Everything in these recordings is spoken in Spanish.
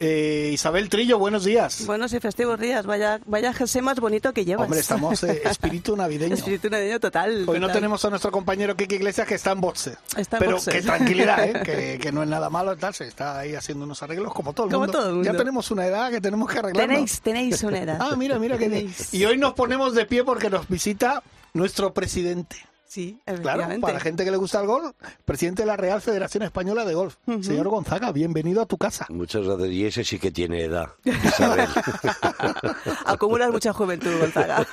Eh, Isabel Trillo, buenos días. Buenos y festivos días, vaya, vaya jersey más bonito que llevas. Hombre, estamos eh, espíritu navideño. espíritu navideño total. Hoy no tenemos a nuestro compañero Kike Iglesias que está en boxe. Está en Pero boxer. que tranquilidad, ¿eh? que, que no es nada malo, tal, se está ahí haciendo unos arreglos como todo el, Como mundo. todo el mundo. Ya tenemos una edad que tenemos que arreglar. Tenéis, tenéis una edad. Ah, mira, mira que. Tenéis. Y hoy nos ponemos de pie porque nos visita nuestro presidente. Sí, Claro, para la gente que le gusta el golf, presidente de la Real Federación Española de Golf. Señor Gonzaga, bienvenido a tu casa. Muchas gracias. Y ese sí que tiene edad, Isabel. Acumulas mucha juventud, Gonzaga.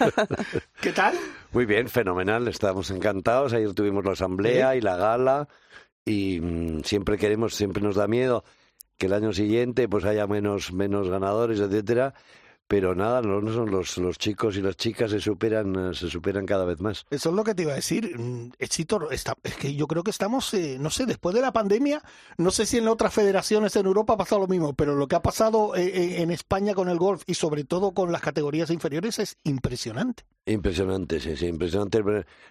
¿Qué tal? Muy bien, fenomenal. Estamos encantados. Ayer tuvimos la asamblea y la gala. Y mm, siempre queremos, siempre nos da miedo que el año siguiente pues haya menos, menos ganadores, etcétera. Pero nada, no, no son los, los chicos y las chicas se superan, eh, se superan cada vez más. Eso es lo que te iba a decir. Mm, Éxito, está, es que yo creo que estamos, eh, no sé, después de la pandemia, no sé si en otras federaciones en Europa ha pasado lo mismo, pero lo que ha pasado eh, en España con el golf y sobre todo con las categorías inferiores es impresionante. Impresionante, sí, sí, impresionante.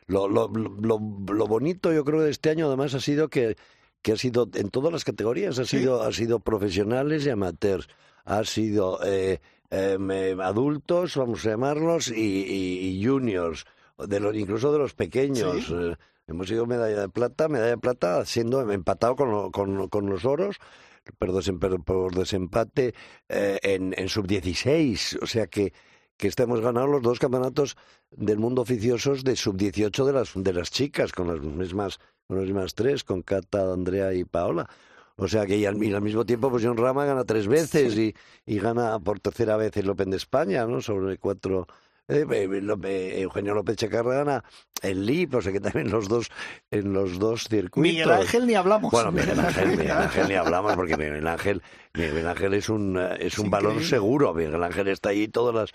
Lo, lo, lo, lo bonito yo creo de este año además ha sido que, que ha sido en todas las categorías, ha sido, ha sido profesionales y amateurs, ha sido eh, eh, adultos, vamos a llamarlos, y, y- y juniors, de los, incluso de los pequeños. Sí. Eh, hemos sido medalla de plata, medalla de plata siendo empatado con, lo- con, con los oros. Por, desem- por desempate eh, en, en sub-16, o sea que, que este hemos ganado los dos campeonatos del mundo oficiosos de sub-18 de las, de las chicas, con las mismas, con las mismas tres, con Cata, Andrea y Paola. O sea que y al, y al mismo tiempo, pues John Rama gana tres veces y, y gana por tercera vez el Open de España, ¿no? Sobre cuatro. eh, eh, López- Eugenio López Checarra gana el LIP, o sea que también los dos, en los dos circuitos. Miguel Ángel ni hablamos. Bueno, Miguel Ángel, Miguel Ángel ni hablamos porque Miguel Ángel, Miguel Ángel es un, eh, es un balón seguro. Miguel Ángel está ahí todas las,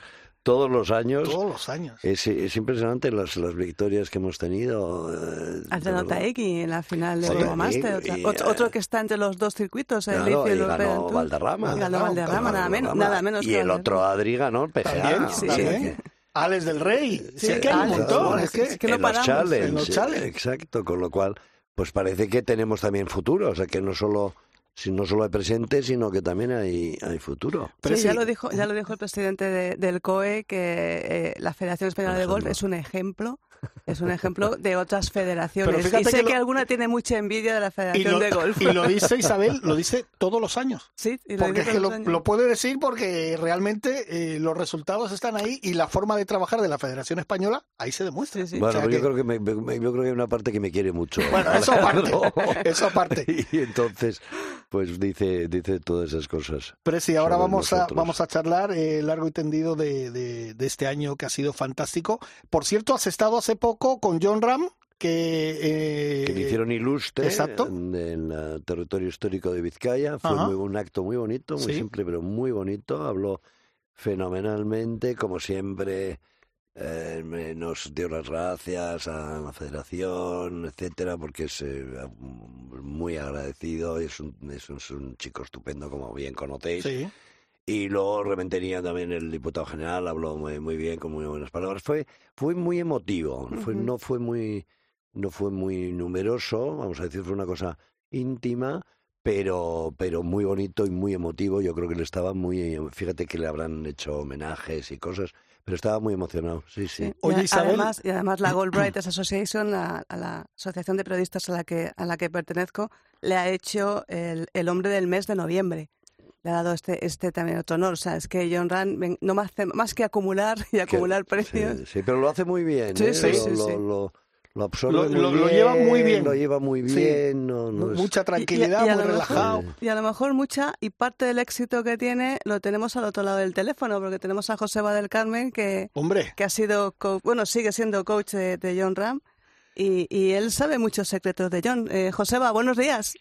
todos los años. Todos los años. Es, es impresionante las, las victorias que hemos tenido. eh, verdad. Taegui en la final de Sí, Euromaster. y- otra- y, otro, eh, otro que está entre los dos circuitos, el Claro, y ganó. Valderrama. Ganó Ganó Valderrama, nada menos, Valderrama. nada menos. Y que el otro Adri ganó el PGA. También, sí, que- Alex del Rey. Sí, Sí, que hay un montón. bueno, Es que, es que no en los paramos. challenge, En los challenge. Exacto, con lo cual, pues parece que tenemos también futuro. O sea que no solo, si no solo hay presente, sino que también hay, hay futuro. Pero sí, sí. ya lo dijo, ya lo dijo el presidente de- del COE que eh, la Federación Española de Golf es un ejemplo, es un ejemplo de otras federaciones. Y sé que que, lo- alguna tiene mucha envidia de la Federación lo, de Golf. y lo dice Isabel, lo dice todos los años. sí, y lo Porque dice es que todos lo, los años. lo puede decir porque realmente eh, los resultados están ahí y la forma de trabajar de la Federación Española ahí se demuestra. Sí, sí. Bueno, O sea que- yo, creo que me- me- yo creo que hay una parte que me quiere mucho. Bueno, eso aparte, eso aparte. Y entonces, pues dice, dice todas esas cosas. Pero sí, ahora vamos a, vamos a charlar eh, largo y tendido de, de- de este año que ha sido fantástico. Por cierto, has estado hace poco con John Ram, que... eh, que le hicieron ilustre exacto. en el territorio histórico de Vizcaya. Fue muy, un acto muy bonito, muy Sí. simple, pero muy bonito. Habló fenomenalmente, como siempre. Eh, nos dio las gracias a la federación, etcétera, porque es eh, muy agradecido. Es un, es un, es un chico estupendo, como bien conocéis. Sí. Y luego Rementería también el diputado general habló muy, muy bien, con muy buenas palabras. Fue, fue muy emotivo, fue, Ujú. no fue muy, no fue muy numeroso, vamos a decir, fue una cosa íntima, pero, pero muy bonito y muy emotivo. Yo creo que le estaba muy, fíjate que le habrán hecho homenajes y cosas, pero estaba muy emocionado, sí, sí. Sí. Oye, Isabel. además, y además la Gold Writers Association, la- a la asociación de periodistas a la que, a la que pertenezco, le ha hecho el, el hombre del mes de noviembre. Le ha dado este, este también otro honor. O sea, es que John Rand ven- no más, hace- más que acumular y acumular premios. Sí, sí, pero lo hace muy bien, Sí, ¿eh? sí, lo, sí, lo- sí. lo- lo absorbe Lo- muy lo- lo bien, lleva muy bien. Lo lleva muy Sí. bien, no, no es- Mucha tranquilidad, Y- y a muy mejor- relajado. Y a lo mejor mucha, y parte del éxito que tiene lo tenemos al otro lado del teléfono, porque tenemos a Joseba del Carmen, que, Hombre, que ha sido, co- bueno, sigue siendo coach de, de John Ram, y, y él sabe muchos secretos de John. Eh, Joseba, buenos días.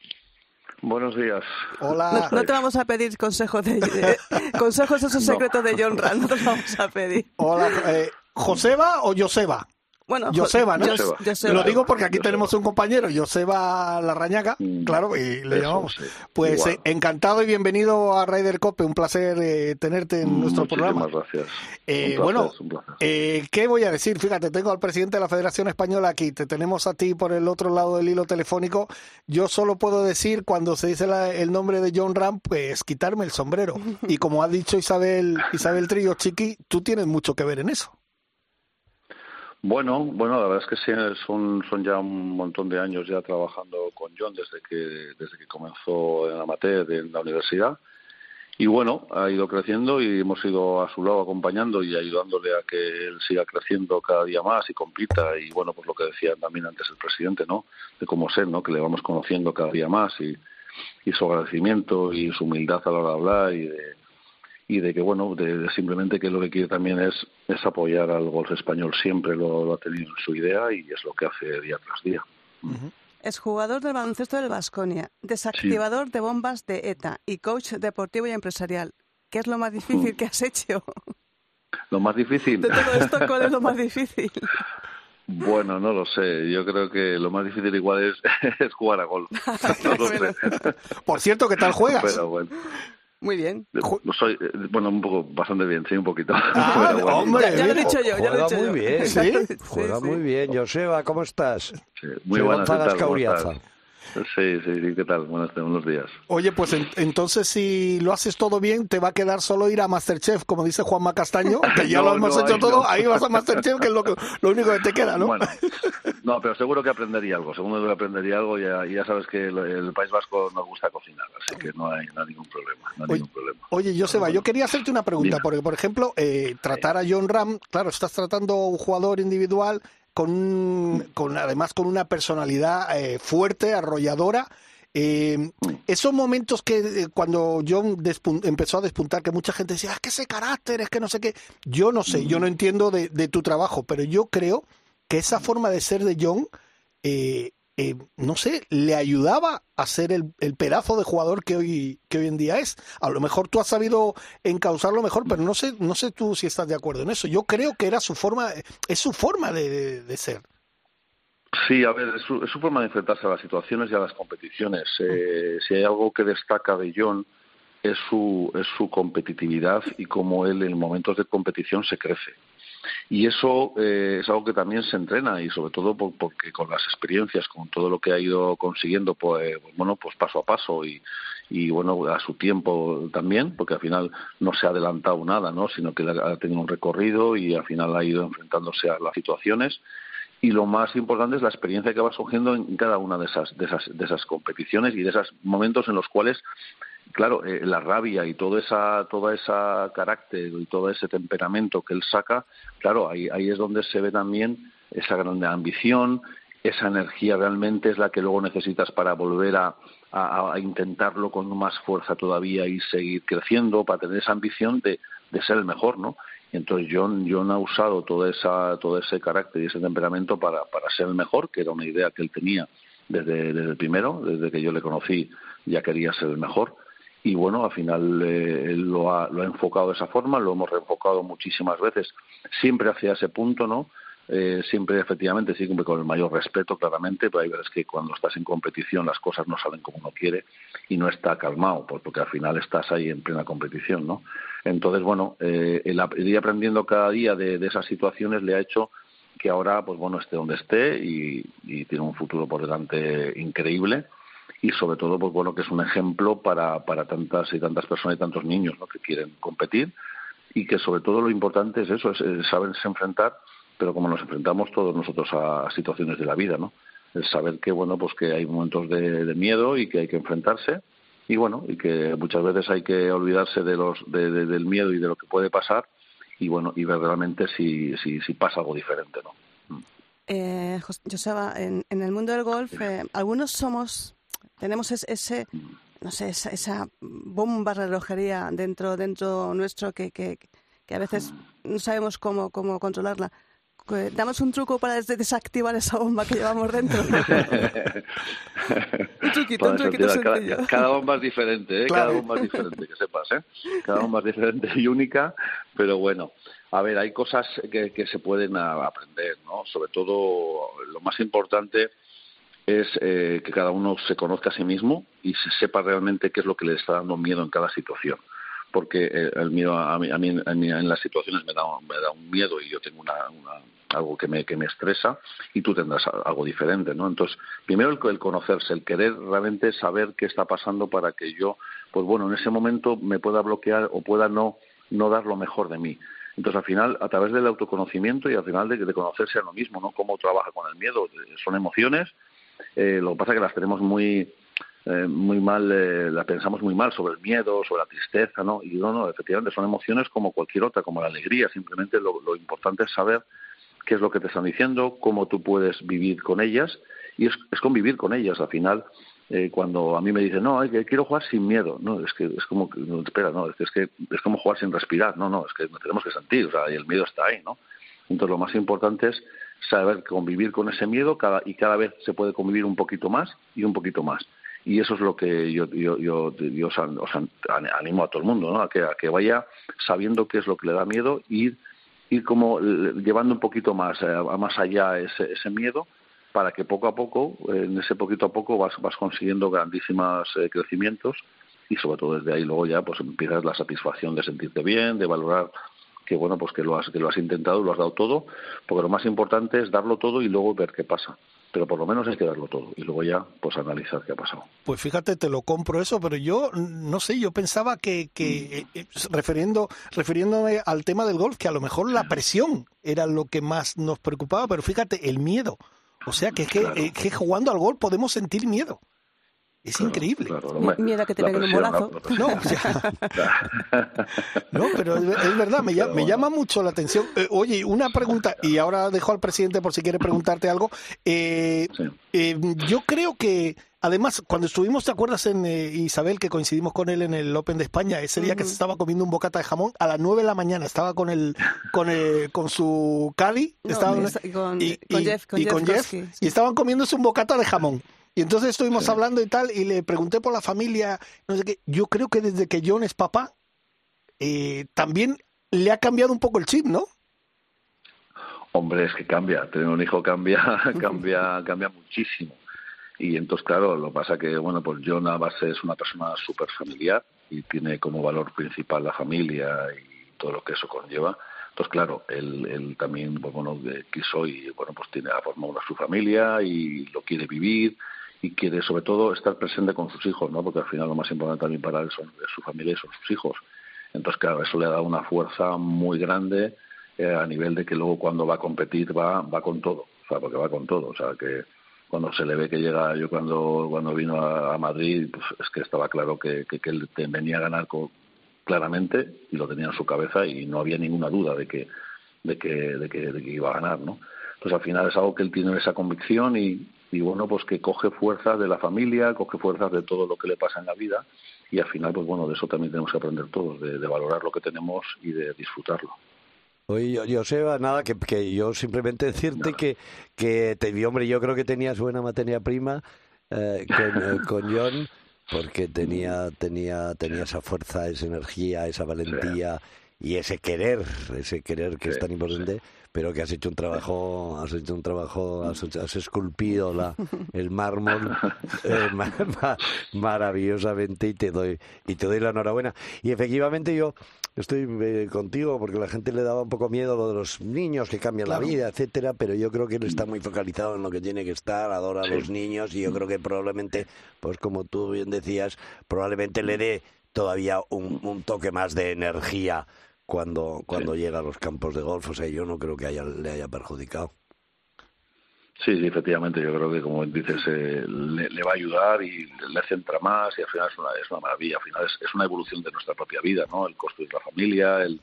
Buenos días. Hola. No, te vamos a pedir consejos de, consejos esos secretos de John Rand, no te los vamos a pedir. Hola, eh, ¿Joseba o Joseba? Bueno, Joseba, ¿no? Joseba. Joseba. Lo digo porque aquí Joseba. tenemos un compañero, Joseba Larrañaga, Mm, claro, y le eso, llamamos. sí. Pues eh, encantado y bienvenido a Raider Cope, un placer eh, tenerte en nuestro Muchísimas programa. gracias. Eh, Un placer, bueno, un placer. Eh, ¿Qué voy a decir? Fíjate, tengo al presidente de la Federación Española aquí, te tenemos a ti por el otro lado del hilo telefónico. Yo solo puedo decir, cuando se dice la- el nombre de John Ram, pues quitarme el sombrero. Y como ha dicho Isabel, Isabel Trillo Chiqui, tú tienes mucho que ver en eso. Bueno, bueno, la verdad es que sí, son, son ya un montón de años ya trabajando con John desde que, desde que comenzó en amateur en la universidad. Y bueno, ha ido creciendo y hemos ido a su lado acompañando y ayudándole a que él siga creciendo cada día más y compita. Y bueno, pues lo que decía también antes el presidente, ¿no? De cómo ser, ¿no? Que le vamos conociendo cada día más y, y su agradecimiento y su humildad a la hora de hablar y de, y de que bueno de, de simplemente que lo que quiere también es es apoyar al golf español. Siempre lo, lo ha tenido en su idea y es lo que hace día tras día. Es jugador del baloncesto del Vasconia, desactivador de bombas de ETA y coach deportivo y empresarial. ¿Qué es lo más difícil que has hecho? lo más difícil. De todo esto, ¿cuál es lo más difícil? bueno no lo sé. Yo creo que lo más difícil igual es, es jugar a golf. No lo sé. Por cierto, ¿qué tal juegas? pero bueno Muy bien. Ju- soy eh, bueno un poco bastante bien sí un poquito Ah, Pero bueno, hombre, Ya, ya lo he dicho yo, ya lo he Juega dicho muy yo. bien. ¿Sí? Juega sí. muy bien. Joseba, ¿cómo estás? sí, muy buenas ¿qué González tal? ¿Cómo Cauriaza. estás? Sí sí sí qué tal buenos, buenos días Oye, pues en- entonces si lo haces todo bien, te va a quedar solo ir a Masterchef, como dice Juanma Castaño, que ya No, lo hemos no, hecho ahí todo, no. ahí vas a Masterchef, que es lo, que- lo único que te queda, ¿no? Bueno, no, pero seguro que aprendería algo. Seguro que aprendería algo. Ya, ya sabes que el, el País Vasco nos gusta cocinar, así que no hay, hay ningún problema. No hay Oye, ningún problema. Oye, Joseba, yo quería hacerte una pregunta, Dime. porque, por ejemplo, eh, tratar a John Ram, claro, estás tratando a un jugador individual con, con además con una personalidad eh, fuerte, arrolladora. Eh, esos momentos que eh, cuando John empezó a despuntar, que mucha gente decía, "Ah, es que ese carácter, es que no sé qué. Yo no sé, yo no entiendo de, de tu trabajo, pero yo creo que esa forma de ser de John, eh, eh, no sé, le ayudaba a ser el, el pedazo de jugador que hoy, que hoy en día es. A lo mejor tú has sabido encauzarlo mejor, pero no sé, no sé tú si estás de acuerdo en eso. Yo creo que era su forma, es su forma de, de ser. Sí, a ver, es su, es su forma de enfrentarse a las situaciones y a las competiciones. Eh, si hay algo que destaca de John es su, es su competitividad y cómo él en momentos de competición se crece. Y eso eh, es algo que también se entrena y sobre todo por- porque con las experiencias, con todo lo que ha ido consiguiendo, pues bueno, pues paso a paso y, y bueno, a su tiempo también, porque al final no se ha adelantado nada, ¿no? Sino que ha tenido un recorrido y al final ha ido enfrentándose a las situaciones y lo más importante es la experiencia que va surgiendo en cada una de esas de esas de esas competiciones y de esos momentos en los cuales claro eh, la rabia y todo esa toda esa carácter y todo ese temperamento que él saca claro ahí ahí es donde se ve también esa grande ambición esa energía realmente es la que luego necesitas para volver a, intentarlo con más fuerza todavía y seguir creciendo para tener esa ambición de, ser el mejor no entonces John, John ha usado toda esa, todo ese carácter y ese temperamento para, para ser el mejor, que era una idea que él tenía desde, desde el primero, desde que yo le conocí ya quería ser el mejor. Y bueno, al final eh, lo ha, lo ha enfocado de esa forma, lo hemos reenfocado muchísimas veces, siempre hacia ese punto, ¿no? Eh, siempre efectivamente, siempre con el mayor respeto, claramente, pero hay veces que cuando estás en competición las cosas no salen como uno quiere y no está calmado, porque al final estás ahí en plena competición, ¿no? Entonces, bueno, eh, el, el ir aprendiendo cada día de, esas situaciones le ha hecho que ahora, pues bueno, esté donde esté y tiene un futuro por delante increíble y sobre todo, pues bueno, que es un ejemplo para, para tantas y tantas personas y tantos niños ¿no? que quieren competir y que sobre todo lo importante es eso, es, es saberse enfrentar, pero como nos enfrentamos todos nosotros a, situaciones de la vida, ¿no? El saber que, bueno, pues que hay momentos de, de miedo y que hay que enfrentarse y bueno, y que muchas veces hay que olvidarse de los, de, de- del miedo y de lo que puede pasar y bueno, y ver realmente si, si, si pasa algo diferente, ¿no? Eh, Jos- Joseba, en, en el mundo del golf, eh, algunos somos, tenemos es- ese, no sé, esa, esa bomba relojería dentro, dentro nuestro que, que, que a veces no sabemos cómo, cómo controlarla. Damos un truco para desactivar esa bomba que llevamos dentro. un truquito, un truquito sencillo. Cada, bomba es diferente, ¿eh? cada bomba es diferente, que sepas. ¿eh? Cada bomba es diferente y única, pero bueno. A ver, hay cosas que, que se pueden aprender, ¿no? Sobre todo, lo más importante es eh, que cada uno se conozca a sí mismo y se sepa realmente qué es lo que le está dando miedo en cada situación. Porque eh, el miedo a mí, a mí, en las situaciones me da, me da un miedo y yo tengo una, algo que me, que me estresa y tú tendrás algo diferente, ¿no? Entonces, primero el, conocerse, el querer realmente saber qué está pasando para que yo, pues bueno, en ese momento me pueda bloquear o pueda no, no dar lo mejor de mí. Entonces, al final, a través del autoconocimiento y al final de, de conocerse a lo mismo, ¿no? Cómo trabaja con el miedo. Son emociones, eh, lo que pasa es que las tenemos muy eh, muy mal, eh, las pensamos muy mal sobre el miedo, sobre la tristeza, ¿no? Y no, no, efectivamente son emociones como cualquier otra, como la alegría. Simplemente lo, lo importante es saber qué es lo que te están diciendo, cómo tú puedes vivir con ellas y es, es convivir con ellas. Al final, eh, cuando a mí me dicen, no, que quiero jugar sin miedo, no, es que es como, no, espera, no, es que, es que es como jugar sin respirar, no, no, es que tenemos que sentir, o sea, y el miedo está ahí, ¿no? Entonces lo más importante es saber convivir con ese miedo cada, y cada vez se puede convivir un poquito más y un poquito más. Y eso es lo que yo, yo, yo, os, animo a todo el mundo, ¿no? a, que, a que vaya sabiendo qué es lo que le da miedo y ir, como llevando un poquito más, eh, más allá ese, ese miedo para que poco a poco, en ese poquito a poco vas, vas consiguiendo grandísimos eh, crecimientos y sobre todo desde ahí luego ya pues empiezas la satisfacción de sentirte bien, de valorar que bueno pues que lo has que lo has intentado lo has dado todo porque lo más importante es darlo todo y luego ver qué pasa. Pero por lo menos hay que darlo todo y luego ya pues analizar qué ha pasado. Pues fíjate te lo compro eso pero yo no sé yo pensaba que, que eh, eh, refiriendo refiriéndome al tema del golf que a lo mejor la presión era lo que más nos preocupaba pero fíjate el miedo. O sea que es que, eh, que jugando al golf podemos sentir miedo es increíble. Miedo a que te peguen un bolazo. No, no, pero es, verdad, me, llama, me llama mucho la atención. Eh, oye, una pregunta, y ahora dejo al presidente por si quiere preguntarte algo. Eh, eh, yo creo que, además, cuando estuvimos, ¿te acuerdas en Isabel, que coincidimos con él en el Open de España, ese día que se estaba comiendo un bocata de jamón, a las 9 de la mañana estaba con el, con, con su caddy, con, y, Jeff, y con Jeff y estaban comiéndose un bocata de jamón. Y entonces estuvimos hablando y tal, y le pregunté por la familia, no sé qué. Yo creo que desde que John es papá, eh, también le ha cambiado un poco el chip, ¿no? Hombre, es que cambia. Tener un hijo cambia, cambia, cambia muchísimo. Y entonces, claro, lo que pasa que, bueno, pues John a base es una persona súper familiar y tiene como valor principal la familia y todo lo que eso conlleva. Entonces, claro, él, él también, pues, bueno, quiso y, bueno, pues tiene, ha formado una, su familia y lo quiere vivir y quiere sobre todo estar presente con sus hijos, ¿no? Porque al final lo más importante también para él son su familia y son sus hijos. Entonces, claro, eso le da una fuerza muy grande eh, a nivel de que luego cuando va a competir va, va con todo, o sea, porque va con todo, o sea, que cuando se le ve que llega, yo cuando, cuando vino a, Madrid, pues es que estaba claro que, que, él venía a ganar claramente y lo tenía en su cabeza y no había ninguna duda de que, de que, de que, de que iba a ganar, ¿no? Entonces al final es algo que él tiene esa convicción y, y bueno, pues que coge fuerzas de la familia, coge fuerzas de todo lo que le pasa en la vida y al final, pues bueno, de eso también tenemos que aprender todos, de, valorar lo que tenemos y de disfrutarlo. Oye, Joseba, nada, que, que yo simplemente decirte que, que te, hombre, yo creo que tenías buena materia prima eh, con, eh, con John, porque tenía, tenía, tenía esa fuerza, esa energía, esa valentía y ese querer, ese querer que es tan importante pero que has hecho un trabajo, has hecho un trabajo, has, esculpido la, el mármol eh, maravillosamente y te doy y te doy la enhorabuena. Y efectivamente yo estoy eh, contigo porque la gente le daba un poco miedo lo de los niños que cambian la vida, etcétera, pero yo creo que él está muy focalizado en lo que tiene que estar, adora a los niños y yo creo que probablemente, pues como tú bien decías, probablemente le dé todavía un, un toque más de energía cuando, cuando llega a los campos de golf. O sea, yo no creo que haya, le haya perjudicado. Sí, sí, efectivamente, yo creo que como dices, eh, le, va a ayudar y le centra más y al final es una, es una maravilla, al final es, es una evolución de nuestra propia vida, ¿no? El construir la familia, el,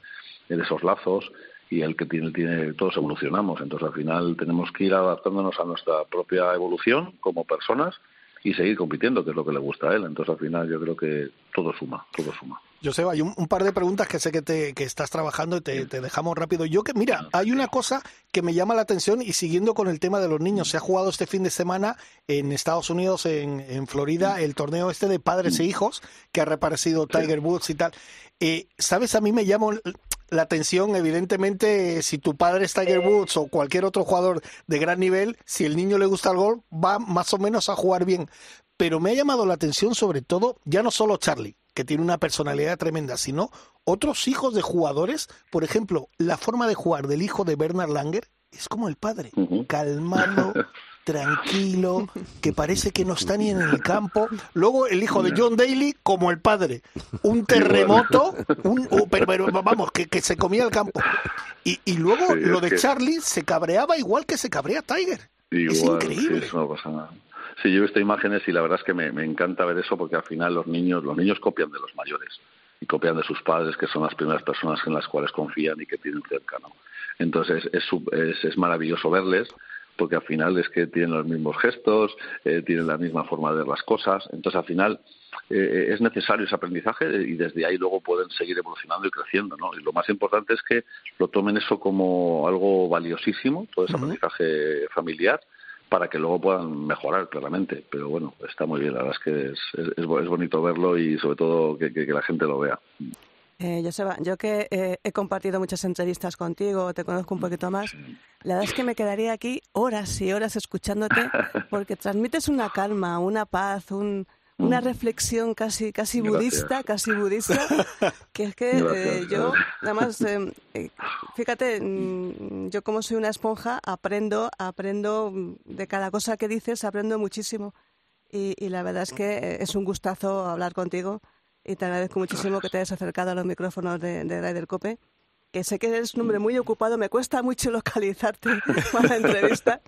el esos lazos y el que tiene, tiene, todos evolucionamos, entonces al final tenemos que ir adaptándonos a nuestra propia evolución como personas y seguir compitiendo, que es lo que le gusta a él, entonces al final yo creo que todo suma, todo suma. Joseba, hay un, un, par de preguntas que sé que, te, que estás trabajando y te, te, dejamos rápido. Yo que, mira, hay una cosa que me llama la atención y siguiendo con el tema de los niños, se ha jugado este fin de semana en Estados Unidos, en, en Florida, el torneo este de padres e hijos que ha reaparecido Tiger Woods y tal. Eh, ¿Sabes? A mí me llama la atención, evidentemente, si tu padre es Tiger Woods o cualquier otro jugador de gran nivel, si el niño le gusta el golf, va más o menos a jugar bien. Pero me ha llamado la atención sobre todo, ya no solo Charlie, que tiene una personalidad tremenda, sino otros hijos de jugadores. Por ejemplo, la forma de jugar del hijo de Bernard Langer es como el padre, calmado, tranquilo, que parece que no está ni en el campo. Luego el hijo de John Daly como el padre, un terremoto, un, pero, pero, vamos, que, que, se comía el campo. Y, y luego sí, lo de que... Charlie se cabreaba igual que se cabrea Tiger. Igual, es increíble. Sí, eso no pasa nada. Sí, yo he visto imágenes y la verdad es que me, me, encanta ver eso porque al final los niños, los niños copian de los mayores y copian de sus padres, que son las primeras personas en las cuales confían y que tienen cerca, ¿no? Entonces es, es, es maravilloso verles porque al final es que tienen los mismos gestos, eh, tienen la misma forma de ver las cosas. Entonces al final eh, es necesario ese aprendizaje y desde ahí luego pueden seguir evolucionando y creciendo, ¿no? Y lo más importante es que lo tomen eso como algo valiosísimo, todo ese uh -huh. aprendizaje familiar para que luego puedan mejorar claramente. Pero bueno, está muy bien, la verdad es que es, es, es bonito verlo y sobre todo que, que, que la gente lo vea. Eh, Joseba, yo que eh, he compartido muchas entrevistas contigo, te conozco un poquito más, la verdad es que me quedaría aquí horas y horas escuchándote porque transmites una calma, una paz, un, una reflexión casi casi budista, casi budista, que es que eh, yo, además, eh, fíjate, mm, yo como soy una esponja, aprendo, aprendo de cada cosa que dices, aprendo muchísimo. Y, y la verdad es que es un gustazo hablar contigo y te agradezco muchísimo que te hayas acercado a los micrófonos de, de Cope que sé que eres un hombre muy ocupado, me cuesta mucho localizarte para la entrevista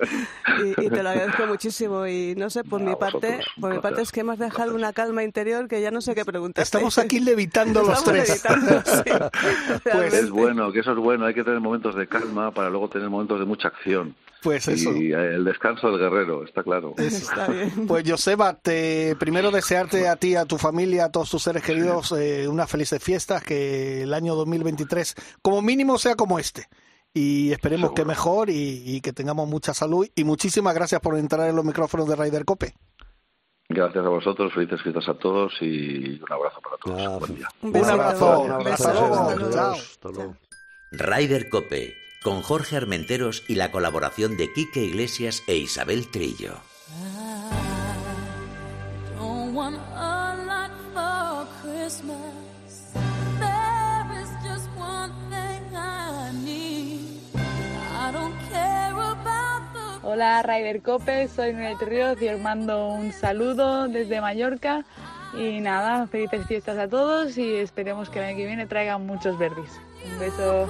y, y, te lo agradezco muchísimo y no sé, por no, mi parte, por mi parte es que me has dejado una calma interior que ya no sé qué preguntar. Estamos aquí levitando los tres. Levitando, sí, pues es bueno, que eso es bueno, hay que tener momentos de calma para luego tener momentos de mucha acción. Pues eso. Y el descanso del guerrero, está claro. Está bien. Pues Joseba, te, primero desearte a ti, a tu familia, a todos tus seres queridos eh, unas felices fiestas, que el año 2023 como mínimo sea como este. Y esperemos Seguro. que mejor y, y, que tengamos mucha salud. Y muchísimas gracias por entrar en los micrófonos de Ryder Cope. Gracias a vosotros, felices fiestas a todos y un abrazo para todos. Ah, Buen día. Un, un abrazo. Un abrazo. Hasta luego. Hasta luego. Chao. Hasta luego. Ryder Cope con Jorge Armenteros y la colaboración de Quique Iglesias e Isabel Trillo. Hola Ryder Cope, soy Nuria Ríos y os mando un saludo desde Mallorca y nada, felices fiestas a todos y esperemos que el año que viene traigan muchos verdis. Un beso.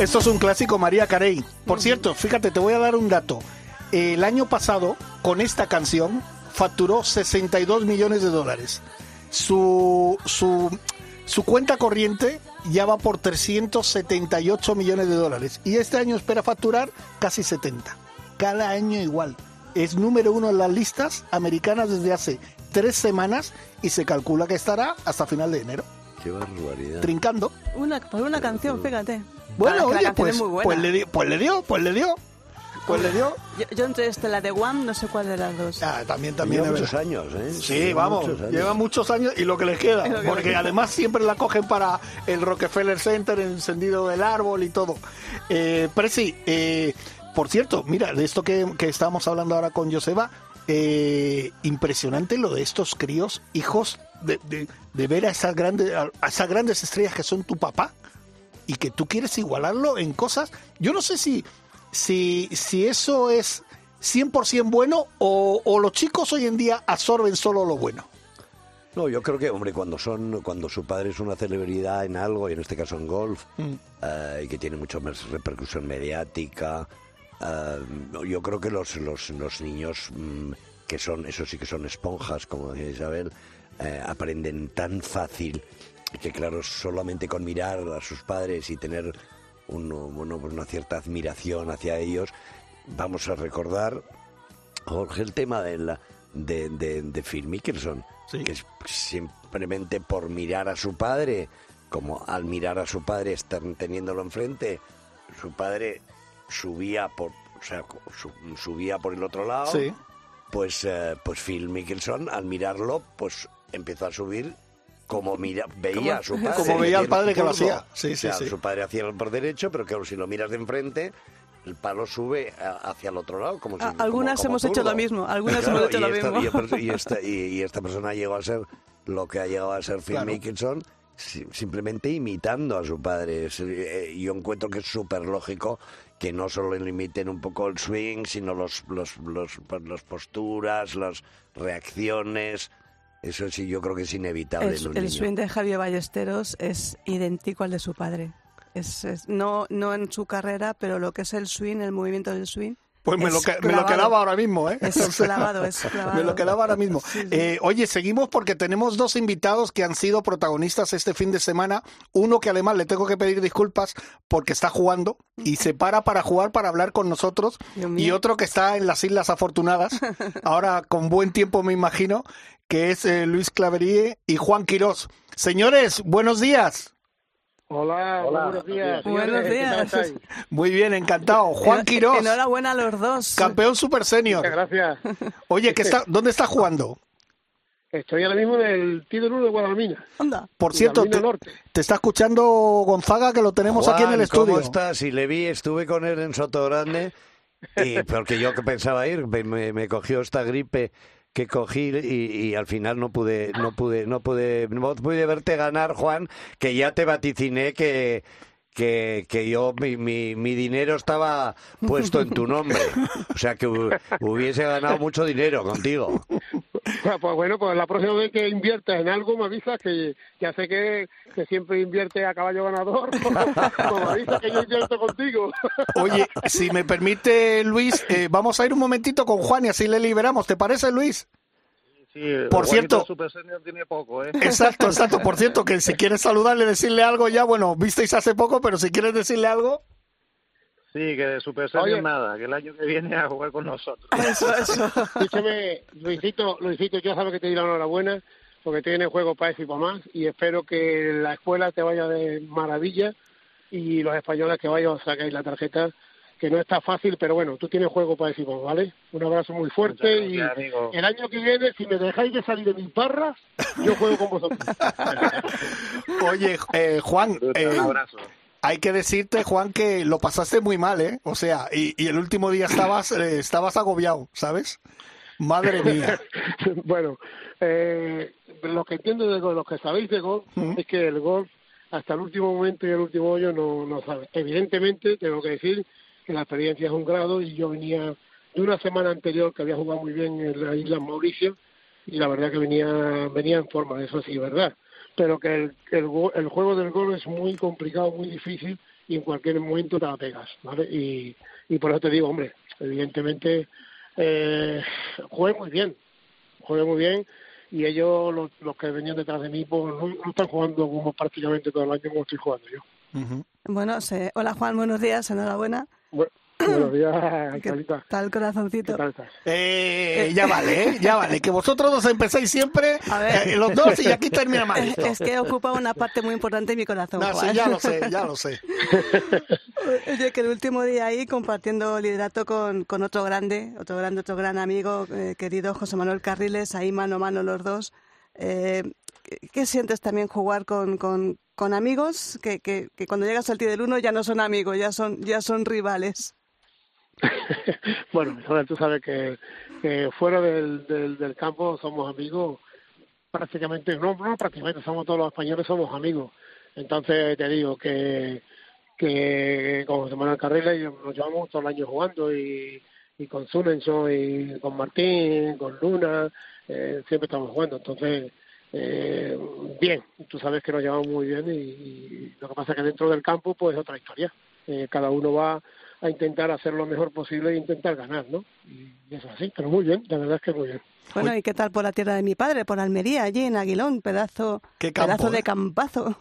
Esto es un clásico María Carey. Por cierto, fíjate, te voy a dar un dato. El año pasado, con esta canción, facturó 62 millones de dólares. Su, su, su cuenta corriente ya va por 378 millones de dólares. Y este año espera facturar casi 70. Cada año igual. Es número uno en las listas americanas desde hace tres semanas y se calcula que estará hasta final de enero. Qué barbaridad. Trincando. Una, por una canción, fíjate. Bueno, oye, pues, pues, le dio, pues le dio, pues le dio. Pues le dio. Yo, yo, entre este, la de One, no sé cuál de las dos. Ah, también, también. Lleva muchos años, ¿eh? Sí, lleva vamos. Muchos años. Lleva muchos años y lo que les queda. Que porque queda. además siempre la cogen para el Rockefeller Center, el encendido del árbol y todo. Eh, Presi, eh, por cierto, mira, de esto que, que estábamos hablando ahora con Joseba, eh, impresionante lo de estos críos, hijos, de, de, de ver a esas, grandes, a esas grandes estrellas que son tu papá y que tú quieres igualarlo en cosas. Yo no sé si, si, si eso es 100% bueno o, o los chicos hoy en día absorben solo lo bueno. No, yo creo que, hombre, cuando son, cuando su padre es una celebridad en algo, y en este caso en golf, Mm. eh, y que tiene mucho más repercusión mediática, eh, yo creo que los, los, los niños mm, que son, eso sí que son esponjas, como decía Isabel, eh, aprenden tan fácil que, claro, solamente con mirar a sus padres y tener uno, bueno, pues una cierta admiración hacia ellos, vamos a recordar Jorge, el tema de, la, de, de, de Phil Mickelson, Sí. que es simplemente por mirar a su padre, como al mirar a su padre, estar teniéndolo enfrente, su padre subía por, o sea, su- subía por el otro lado, Sí. pues, eh, pues Phil Mickelson, al mirarlo, pues empezó a subir como mira, veía a su padre. Como veía al padre que lo hacía. Sí, O sí, sea, sí. Su padre hacía el por derecho, pero claro, si lo miras de enfrente, el palo sube a- hacia el otro lado. Como si, A- como- algunas como hemos hecho lo mismo, algunas Claro, hemos hecho y lo esta- mismo. Y, esta- y esta, y- y esta persona llegó a ser lo que ha llegado a ser Phil Claro. Mickelson, si- simplemente imitando a su padre. Eh, yo encuentro que es súper lógico que no solo le imiten un poco el swing, sino los, los, los, pues, las posturas, las reacciones. Eso sí, yo creo que es inevitable. El, en un el niño. swing de Javier Ballesteros es idéntico al de su padre. Es, es- no, no en su carrera, pero lo que es el swing, el movimiento del swing. Pues me lo, que- me lo quedaba ahora mismo, ¿eh? Es clavado, es clavado. Me lo quedaba ahora mismo. Sí, sí. Eh, oye, seguimos porque tenemos dos invitados que han sido protagonistas este fin de semana. Uno que además le tengo que pedir disculpas porque está jugando y se para para jugar, para hablar con nosotros. Y otro que está en las Islas Afortunadas, ahora con buen tiempo me imagino, que es eh, Luis Claverie y Juan Quirós. Señores, buenos días. Hola, Hola, buenos días. buenos señores, ¿qué tal días. Muy bien, encantado. Juan Quirós, Enhorabuena a los dos. campeón super Muchas senior. gracias. Oye, ¿qué está, ¿dónde está jugando? Estoy ahora mismo en el Título 1 de Guadalmina. Anda. Por cierto, te, Norte. te está escuchando Gonzaga, que lo tenemos aquí en el estudio. ¿Cómo estás? Y le vi, estuve con él en Soto Grande, y, porque yo que pensaba ir, me cogió esta gripe que cogí y, y al final no pude, no pude, no pude, no pude verte ganar, Juan, que ya te vaticiné que que, que yo mi, mi, mi dinero estaba puesto en tu nombre, o sea que hu- hubiese ganado mucho dinero contigo. Pues, pues bueno, pues la próxima vez que inviertas en algo me avisas que ya sé que, que siempre invierte a caballo ganador. pues me avisas que yo invierto contigo. Oye, si me permite, Luis, eh, vamos a ir un momentito con Juan y así le liberamos. ¿Te parece, Luis? Sí, Por cierto- Super Senior tiene poco, ¿eh? Exacto, exacto. Por cierto, que si quieres saludarle, decirle algo ya, bueno, visteis hace poco, pero si quieres decirle algo, Sí, que de Super Oye. nada, que el año que viene a jugar con nosotros. Eso, eso. Escúchame, Luisito, Luisito, yo sabes que te doy la enhorabuena porque tienes juego para eso y para más y espero que la escuela te vaya de maravilla y los españoles que vayan a sacar la tarjeta que no está fácil, pero bueno, tú tienes juego para más, ¿vale? Un abrazo muy fuerte y amigo. el año que viene, si me dejáis de salir de mis barras, yo juego con vosotros. oye, eh, Juan, eh, Un abrazo. Hay que decirte, Juan, que lo pasaste muy mal, ¿eh? O sea, y, y el último día estabas, eh, estabas agobiado, ¿sabes? Madre mía. bueno, eh, lo que entiendo de golf, lo que sabéis de golf, es que el golf, hasta el último momento y el último hoyo, no, no sabe. Evidentemente, tengo que decir que la experiencia es un grado y yo venía de una semana anterior que había jugado muy bien en la isla Mauricio y la verdad que venía venía en forma, eso sí, verdad. Pero que el, el, go- el juego del golf es muy complicado, muy difícil y en cualquier momento te la pegas, ¿vale? Y, y por eso te digo, hombre, evidentemente eh, jugué muy bien, jugué muy bien y ellos, los, los que venían detrás de mí, pues no, no están jugando como prácticamente todo el año como estoy jugando yo. Bueno, se- hola Juan, buenos días, enhorabuena. Bueno, buenos días, ¿Qué Carlita. tal ¿Qué corazoncito? tal estás? Eh, ya vale, ¿eh? Ya vale. Que vosotros dos empezáis siempre, A ver. eh, los dos, y aquí termina mal. Es, es que ocupa una parte muy importante de mi corazón, No, sí, Juan. ya lo sé, ya lo sé. Oye, que el último día ahí compartiendo liderato con, con otro grande, otro grande, otro gran amigo, eh, querido José Manuel Carriles, ahí mano a mano los dos. Eh, ¿qué, qué sientes también jugar con, con, con amigos que, que, que cuando llegas al tee del uno ya no son amigos, ya son, ya son rivales? bueno, tú sabes que, que fuera del, del, del campo somos amigos prácticamente, no, no prácticamente, somos todos los españoles, somos amigos. Entonces te digo que, que con José Manuel Carrera nos llevamos todo el año jugando y, con Sunenson y con Martín, con Luna, eh, siempre estamos jugando. Entonces eh, bien, tú sabes que nos llevamos muy bien y, y lo que pasa es que dentro del campo pues es otra historia. Eh, cada uno va a intentar hacer lo mejor posible e intentar ganar, ¿no? Y es así, pero muy bien, la verdad es que muy bien. Bueno, ¿y qué tal por la tierra de mi padre, por Almería, allí en Aguilón? Pedazo, Qué campo, pedazo ¿eh? de campazo.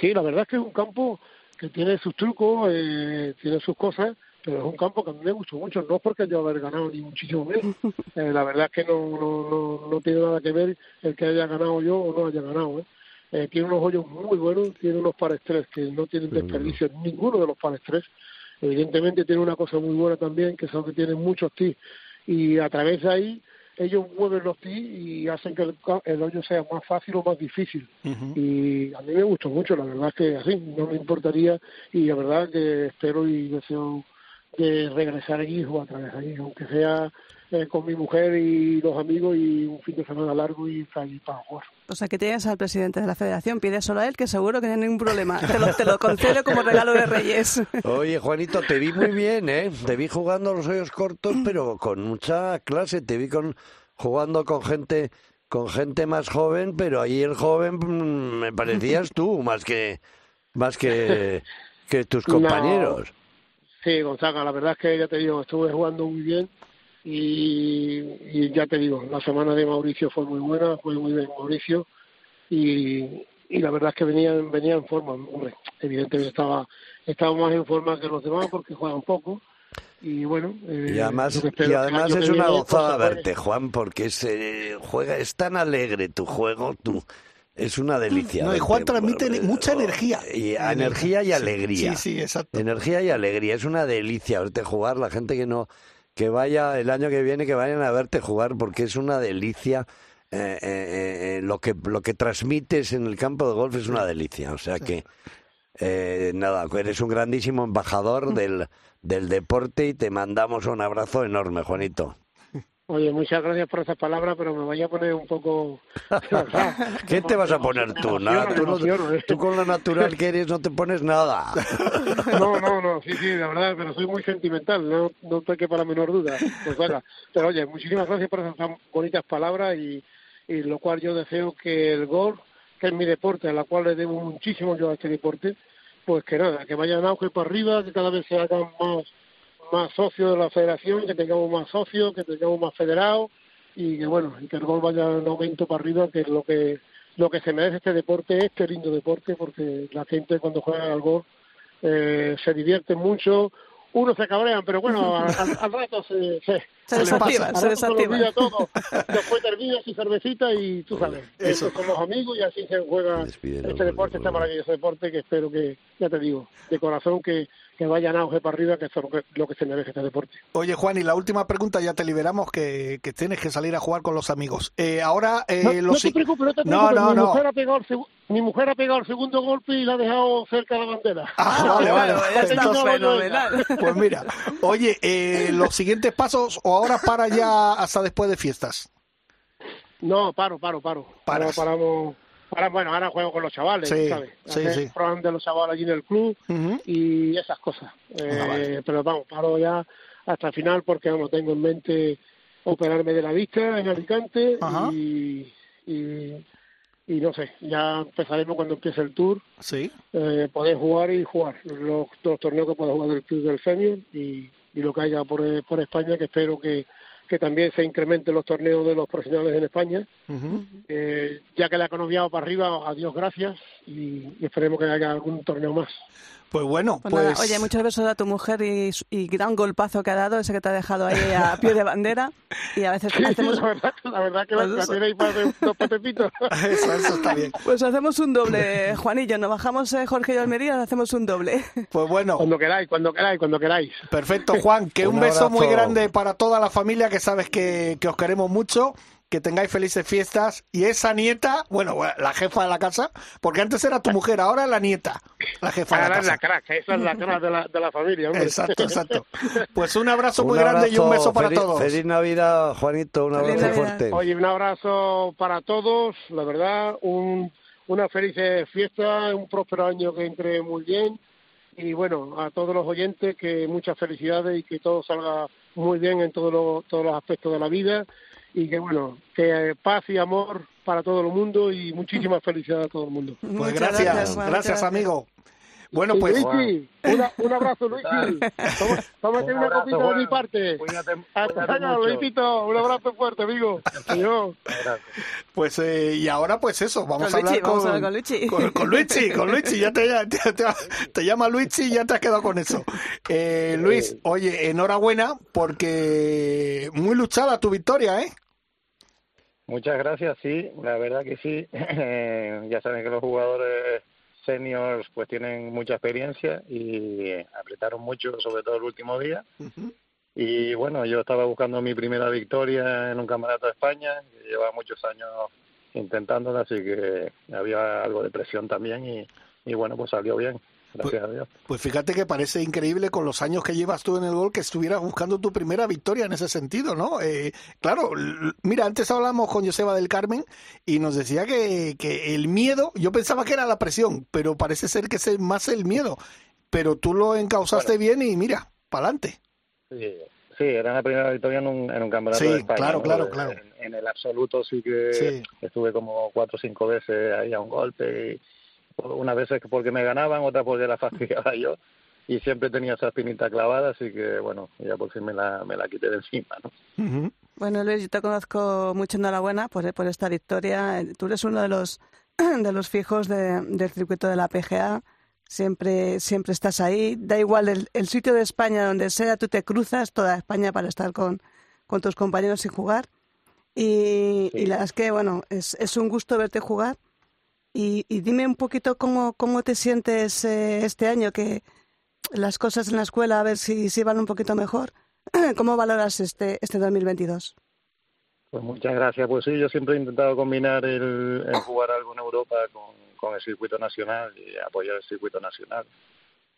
Sí, la verdad es que es un campo que tiene sus trucos, eh, tiene sus cosas, pero es un campo que a mí me gustó mucho, no porque yo haber ganado ni muchísimo menos. Eh, la verdad es que no, no, no, no tiene nada que ver el que haya ganado yo o no haya ganado. ¿eh? Eh, tiene unos hoyos muy buenos, tiene unos pares tres que no tienen desperdicio ninguno de los pares tres. Evidentemente tiene una cosa muy buena también, que son que tienen muchos tees y a través de ahí ellos mueven los tees y hacen que el, el hoyo sea más fácil o más difícil. Y a mí me gustó mucho, la verdad es que así, no me importaría y la verdad que espero y deseo de regresar allí o a través de allí, aunque sea eh, con mi mujer y los amigos y un fin de semana largo y allí para jugar. O sea, que tienes al presidente de la federación, pide solo a él, que seguro que no hay ningún problema. Te lo, te lo concedo como regalo de Reyes. Oye, Juanito, te vi muy bien, ¿eh? Te vi jugando los hoyos cortos, pero con mucha clase. Te vi con jugando con gente con gente más joven, pero ahí el joven mm, me parecías tú más que más que que tus No. compañeros. Sí, Gonzaga, la verdad es que ya te digo, estuve jugando muy bien y, y ya te digo, la semana de Mauricio fue muy buena, fue muy bien Mauricio y, y la verdad es que venía, venía en forma, hombre, evidentemente estaba, estaba más en forma que los demás porque juegan poco y bueno. eh, Y además, y además es una gozada se verte, Juan, porque es, eh, juega, es tan alegre tu juego, tú, es una delicia. No, y verte. Juan transmite ne- mucha energía. Y, energía y alegría. Sí, sí, exacto. Energía y alegría, es una delicia verte jugar. La gente que no, que vaya el año que viene, que vayan a verte jugar, porque es una delicia. eh, eh, eh, lo que lo que transmites en el campo de golf es una delicia. O sea que eh, nada, eres un grandísimo embajador del del deporte y te mandamos un abrazo enorme, Juanito. Oye, muchas gracias por esas palabras, pero me voy a poner un poco... ¿Qué te vas a poner tú? Nada, tú, no- ¿eh? tú con lo natural que eres no te pones nada. No, no, no, sí, sí, la verdad, pero soy muy sentimental, no, no te quepa la menor duda. Pues bueno, pero oye, muchísimas gracias por esas tan bonitas palabras y, y lo cual yo deseo que el golf, que es mi deporte, a la cual le debo muchísimo yo a este deporte, pues que nada, que vaya en auge para arriba, que cada vez se hagan más, más socios de la federación, que tengamos más socios, que tengamos más federados y que bueno, y que el golf vaya en aumento para arriba, que es lo que lo que se merece este deporte, este lindo deporte, porque la gente cuando juega al golf eh, se divierte mucho, unos se cabrean, pero bueno, al, al- al rato se, se, Se desactiva, se desactiva. olvida todo. Después terminas y cervecita y tú sabes, Eso. eso con los amigos y así se juega este deporte, este maravilloso deporte que espero que, ya te digo, de corazón que, que vaya en auge para arriba, que eso es lo que, lo que se merece este deporte. Oye, Juan, y la última pregunta, ya te liberamos, que, que tienes que salir a jugar con los amigos. Eh, ahora, eh, No, los no te preocupes, no te No, preocupes. no, mi, no. Mujer ha pegado el segu- mi mujer ha pegado el segundo golpe y la ha dejado cerca de la bandera. Ah, vale, vale. Entonces, fenomenal. Pues mira, oye, eh, los siguientes pasos o ahora para ya hasta después de fiestas. No, paro, paro, paro. Paras. Ahora paramos. Ahora, bueno, ahora juego con los chavales, Sí, ¿sabes? sí, de los chavales allí en el club y esas cosas. Eh, Ah, vale. Pero vamos, paro ya hasta el final porque vamos, tengo en mente operarme de la vista en Alicante y, y, y no sé, ya empezaremos cuando empiece el tour, Sí. eh, poder jugar y jugar los, los torneos que pueda jugar del club del senior y, y lo que haya por, por España, que espero que, que también se incrementen los torneos de los profesionales en España. Ujú. Eh, ya que la he economiado para arriba, a Dios gracias y, y esperemos que haya algún torneo más. Pues bueno, Pues pues, nada, oye, muchos besos a tu mujer y, y gran golpazo que ha dado, ese que te ha dejado ahí a pie de bandera. Y a veces Sí, hacemos, la verdad, la verdad que Pues la, para hacer dos pepepitos. eso, eso está bien. pues hacemos un doble, Juanillo. Nos bajamos eh, Jorge y Almería, hacemos un doble. Pues bueno, Cuando queráis, cuando queráis, cuando queráis. perfecto, Juan, que un, Un beso muy grande para toda la familia, que sabes que, que os queremos mucho, que tengáis felices fiestas. Y esa nieta, bueno, la jefa de la casa, porque antes era tu mujer, ahora es la nieta, la jefa de la Ahora es la casa. crack, esa es la crack de la, de la familia. hombre. Exacto, exacto. Pues un abrazo Un muy grande y un beso para feliz- todos. Feliz Navidad, Juanito, un Feliz abrazo Navidad. fuerte. Oye, un abrazo para todos, la verdad, un, una feliz fiesta, un próspero año que entre muy bien y bueno, a todos los oyentes que muchas felicidades y que todo salga muy bien en todos los, todos los aspectos de la vida y que bueno, que paz y amor para todo el mundo y muchísimas felicidades a todo el mundo. Pues gracias, gracias, gracias, amigo. Bueno, pues Luigi, una- un abrazo, Luigi. Toma- Tómate Un una copita de mi parte. Cuídate, Hasta cuídate luego, mucho. Luisito. Un abrazo fuerte, amigo. Adiós. Pues eh, y ahora pues eso, vamos Con a hablar Luigi, con, vamos a hablar con Luigi. con, con Luigi, con Luigi, ya te, ya te- te- te llama Luigi y ya te has quedado con eso. Eh, Luis, oye, enhorabuena porque muy luchada tu victoria, ¿eh? Muchas gracias, sí, la verdad que sí. ya saben que los jugadores seniors pues tienen mucha experiencia y apretaron mucho, sobre todo el último día. Y bueno, yo estaba buscando mi primera victoria en un campeonato de España, que llevaba muchos años intentándola, así que había algo de presión también y, y bueno, pues salió bien, gracias a Dios. Pues fíjate que parece increíble con los años que llevas tú en el gol que estuvieras buscando tu primera victoria en ese sentido, ¿no? Eh, claro, mira, antes hablamos con Joseba del Carmen y nos decía que, que el miedo, yo pensaba que era la presión, pero parece ser que es más el miedo. Pero tú lo encausaste bien y mira, para adelante. Sí, sí, era la primera victoria en un, en un campeonato Sí, de España. claro, ¿no? claro, En- claro. En, el absoluto sí que Sí. estuve como cuatro o cinco veces ahí a un golpe. Y unas veces porque me ganaban, otras porque la fastidiaba yo. Y siempre tenía esa espinita clavada, así que bueno, ya por fin me la, me la quité de encima, ¿no? Ujú. Bueno, Luis, yo te conozco mucho enhorabuena por, por esta victoria. Tú eres uno de los, de los fijos de- del circuito de la PGA. Siempre, siempre estás ahí. Da igual el, el sitio de España donde sea, tú te cruzas toda España para estar con, con tus compañeros y jugar. Y, y la verdad es que, bueno, es, es un gusto verte jugar. Y, y dime un poquito cómo, cómo te sientes eh, este año, que las cosas en la escuela, a ver si, si van un poquito mejor. ¿Cómo valoras este, este 2022? Pues muchas gracias. Pues sí, yo siempre he intentado combinar el, jugar algo en Europa con, con el circuito nacional y apoyar el circuito nacional.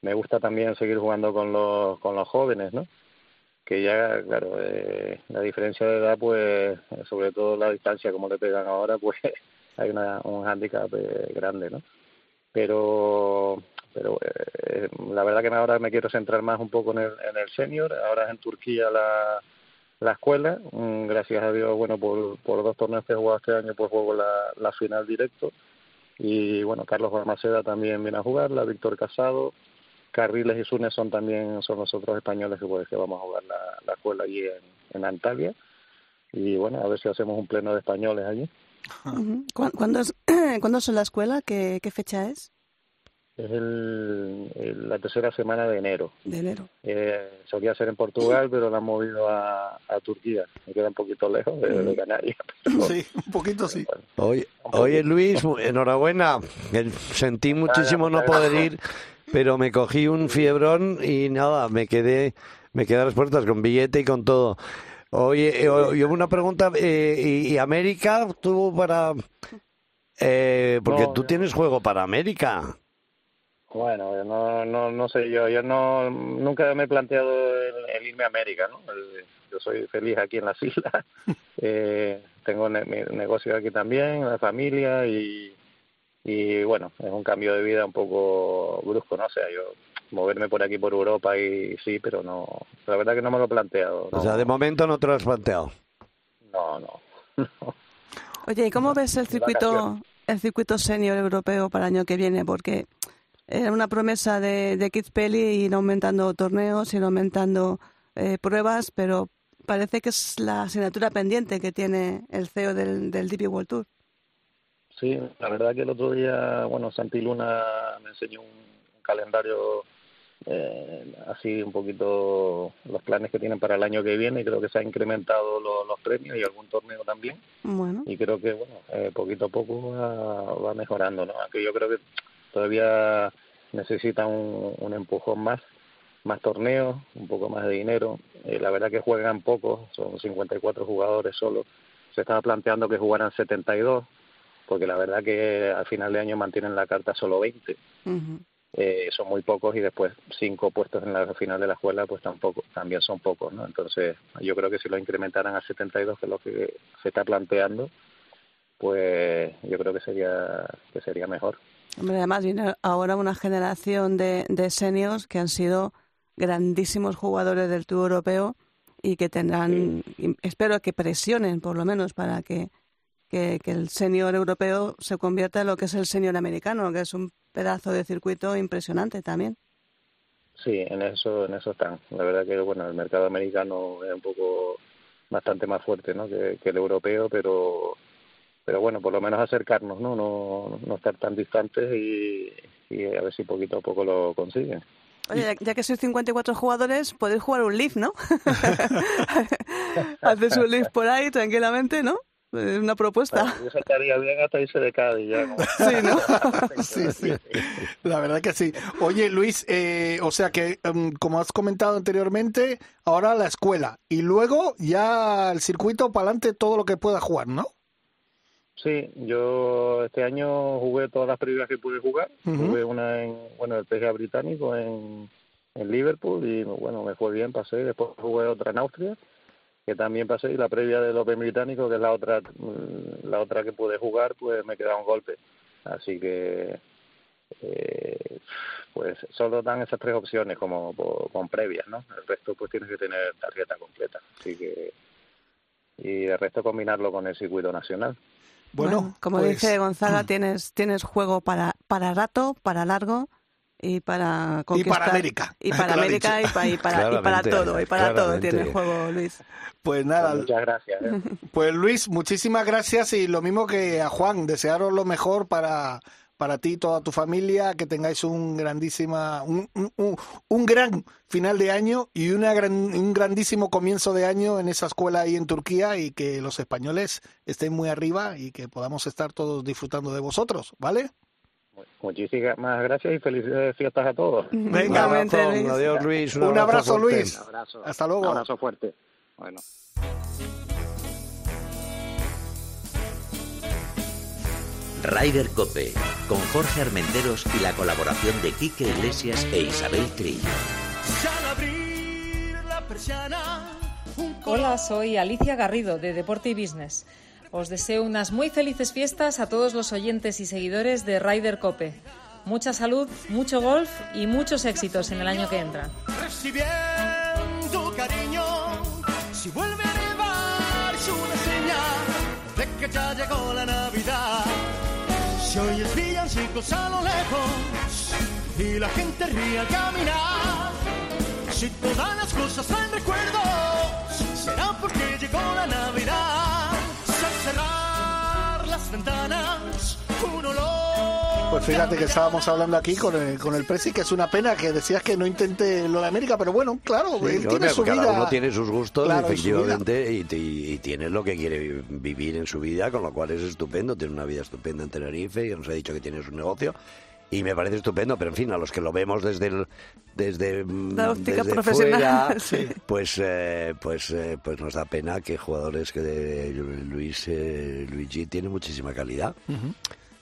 Me gusta también seguir jugando con los, con los jóvenes, ¿no? Que ya, claro, eh, la diferencia de edad, pues, sobre todo la distancia, como le pegan ahora, pues hay una, un hándicap eh, grande, ¿no? Pero, pero eh, la verdad que ahora me quiero centrar más un poco en el, en el senior. Ahora es en Turquía la, la escuela. Mm, Gracias a Dios, bueno, por, por dos torneos que he jugado este año, pues juego la, la final directo. Y bueno, Carlos Balmaceda también viene a jugarla, Víctor Casado, Carriles y Sunes son también son los otros españoles que, pues, que vamos a jugar la, la escuela allí en, en Antalya. Y bueno, a ver si hacemos un pleno de españoles allí. Ujú. ¿Cuán- ¿Cuándo, es, ¿Cuándo es en la escuela? ¿Qué, qué fecha es? Es el, el- la tercera semana de enero. De enero. Eh, solía ser en Portugal, pero la han movido a, a Turquía. Me queda un poquito lejos de, de Canarias. pero- Sí, un poquito sí. Oye, oye, Luis, enhorabuena. El- Sentí muchísimo no poder ir, pero me cogí un fiebrón y nada, me quedé, me quedé a las puertas con billete y con todo. Oye, eh, yo una pregunta, eh, y, América tuvo para... eh, porque No, tú tienes juego para América. Bueno, no, no, no sé yo, yo no, nunca me he planteado el, el irme a América, ¿no? El- yo soy feliz aquí en las islas, eh, tengo ne- mi negocio aquí también, la familia y, y bueno, es un cambio de vida un poco brusco, ¿no? O sea, yo moverme por aquí por Europa y sí, pero no, la verdad que no me lo he planteado. O no, sea, de momento no te lo has planteado. no, no. no. Oye, ¿y cómo ves el circuito, el circuito senior europeo para el año que viene? Porque era una promesa de, de Kids Pelli ir aumentando torneos, ir aumentando eh, pruebas, pero parece que es la asignatura pendiente que tiene el CEO del, del DP World Tour. Sí, la verdad que el otro día, bueno, Santi Luna me enseñó un, un calendario eh, así un poquito los planes que tienen para el año que viene y creo que se han incrementado lo- los premios y algún torneo también Bueno, y creo que bueno eh, poquito a poco va, va mejorando, ¿no? Aunque yo creo que todavía necesita un, un empujón más, más torneos, un poco más de dinero. Eh, la verdad que juegan pocos, son 54 jugadores solo. Se estaba planteando que jugaran 72 porque la verdad que al final de año mantienen la carta solo 20. ujú. Eh, son muy pocos y después cinco puestos en la final de la escuela pues tampoco también son pocos no entonces yo creo que si lo incrementaran a 72 que es lo que se está planteando pues yo creo que sería que sería mejor. Hombre, además viene ahora una generación de, de seniors que han sido grandísimos jugadores del Tour Europeo y que tendrán, y espero que presionen por lo menos para que, que, que el senior europeo se convierta en lo que es el senior americano, que es un pedazo de circuito impresionante también. Sí, en eso, en eso están. La verdad que bueno, el mercado americano es un poco bastante más fuerte, ¿no? Que, que el europeo, pero pero bueno, por lo menos acercarnos, ¿no? No, no estar tan distantes y, y a ver si poquito a poco lo consiguen. Oye, ya, ya que sois 54 jugadores, podéis jugar un Leaf, ¿no? Haces un Leaf por ahí tranquilamente, ¿no? Es una propuesta. Estaría bien hasta irse de Cádiz ya. ¿no? Sí, ¿no? Sí, sí. La verdad que sí. Oye, Luis, eh, o sea que, em, como has comentado anteriormente, ahora la escuela y luego ya el circuito para adelante todo lo que pueda jugar, ¿no? Sí, yo este año jugué todas las previas que pude jugar. Ujú. Jugué una en, bueno, el PGA británico en, en Liverpool y bueno, me fue bien, pasé. Después jugué otra en Austria, que también pasé. Y la previa del Open británico, que es la otra, la otra que pude jugar, pues me quedaba un golpe. Así que, eh, pues solo dan esas tres opciones como con previas, ¿no? El resto pues tienes que tener tarjeta completa. Así que, y el resto combinarlo con el circuito nacional. Bueno, como pues, dice Gonzaga, tienes, tienes juego para, para rato, para largo y para conquistar. América. Y para América y, pa- y para, y para todo. Y para todo tiene juego, Luis. Pues nada, Muchas gracias. ¿eh? pues Luis, muchísimas gracias y lo mismo que a Juan, desearos lo mejor para, para ti y toda tu familia, que tengáis un grandísima, un, un, un- un gran final de año y una gran, un grandísimo comienzo de año en esa escuela ahí en Turquía y que los españoles estén muy arriba y que podamos estar todos disfrutando de vosotros, ¿vale? Muchísimas gracias y felices fiestas a todos. Venga, Igualmente, Abrazo, Luis. adiós Luis. Un abrazo. Luis. abrazo. Hasta luego. Un abrazo fuerte. Bueno. Ryder Cope, con Jorge Armenteros y la colaboración de Quique Iglesias e Isabel Trillo. Hola, soy Alicia Garrido de Deporte y Business. Os deseo unas muy felices fiestas a todos los oyentes y seguidores de Ryder Cope. Mucha salud, mucho golf y muchos éxitos en el año que entra. recibiendo cariño. Si vuelve a nevarse una señal de que ya llegó la Navidad. Si oyes villancicos a lo lejos y la gente ríe al caminar. Si todas las cosas traen recuerdos, será porque llegó la Navidad. Las ventanas, un olor. Pues fíjate que estábamos hablando aquí con el, con el Presi, que es una pena que decías que no intente lo de América, pero bueno, claro, Sí, él tiene su cada vida. uno tiene sus gustos, Claro, efectivamente, y, y- y tiene lo que quiere vi- vivir en su vida, con lo cual es estupendo, tiene una vida estupenda en Tenerife, y nos ha dicho que tiene su negocio, y me parece estupendo, pero en fin, a los que lo vemos desde el, desde, mm, La óptica desde profesional, fuera, sí. pues, eh, pues, eh, pues nos da pena que jugadores que de Luis, eh, Luigi tiene muchísima calidad,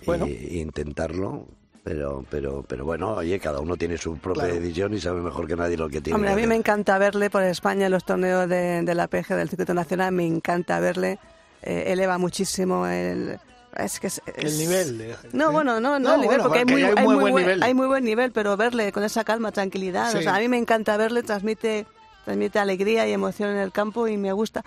Bueno. y, y intentarlo. Pero, pero, pero bueno, oye, cada uno tiene su propia Claro. decisión y sabe mejor que nadie lo que tiene. Hombre, a mí me encanta verle por España en los torneos de, de la PG del circuito nacional, me encanta verle, eh, eleva muchísimo el... Es que es- El es- nivel. eh. No, bueno, no, no, No, el nivel, bueno, porque hay muy, hay hay muy buen buen, nivel. hay muy buen nivel, pero verle con esa calma, tranquilidad, Sí. o sea, a mí me encanta verle, transmite, transmite alegría y emoción en el campo y me gusta,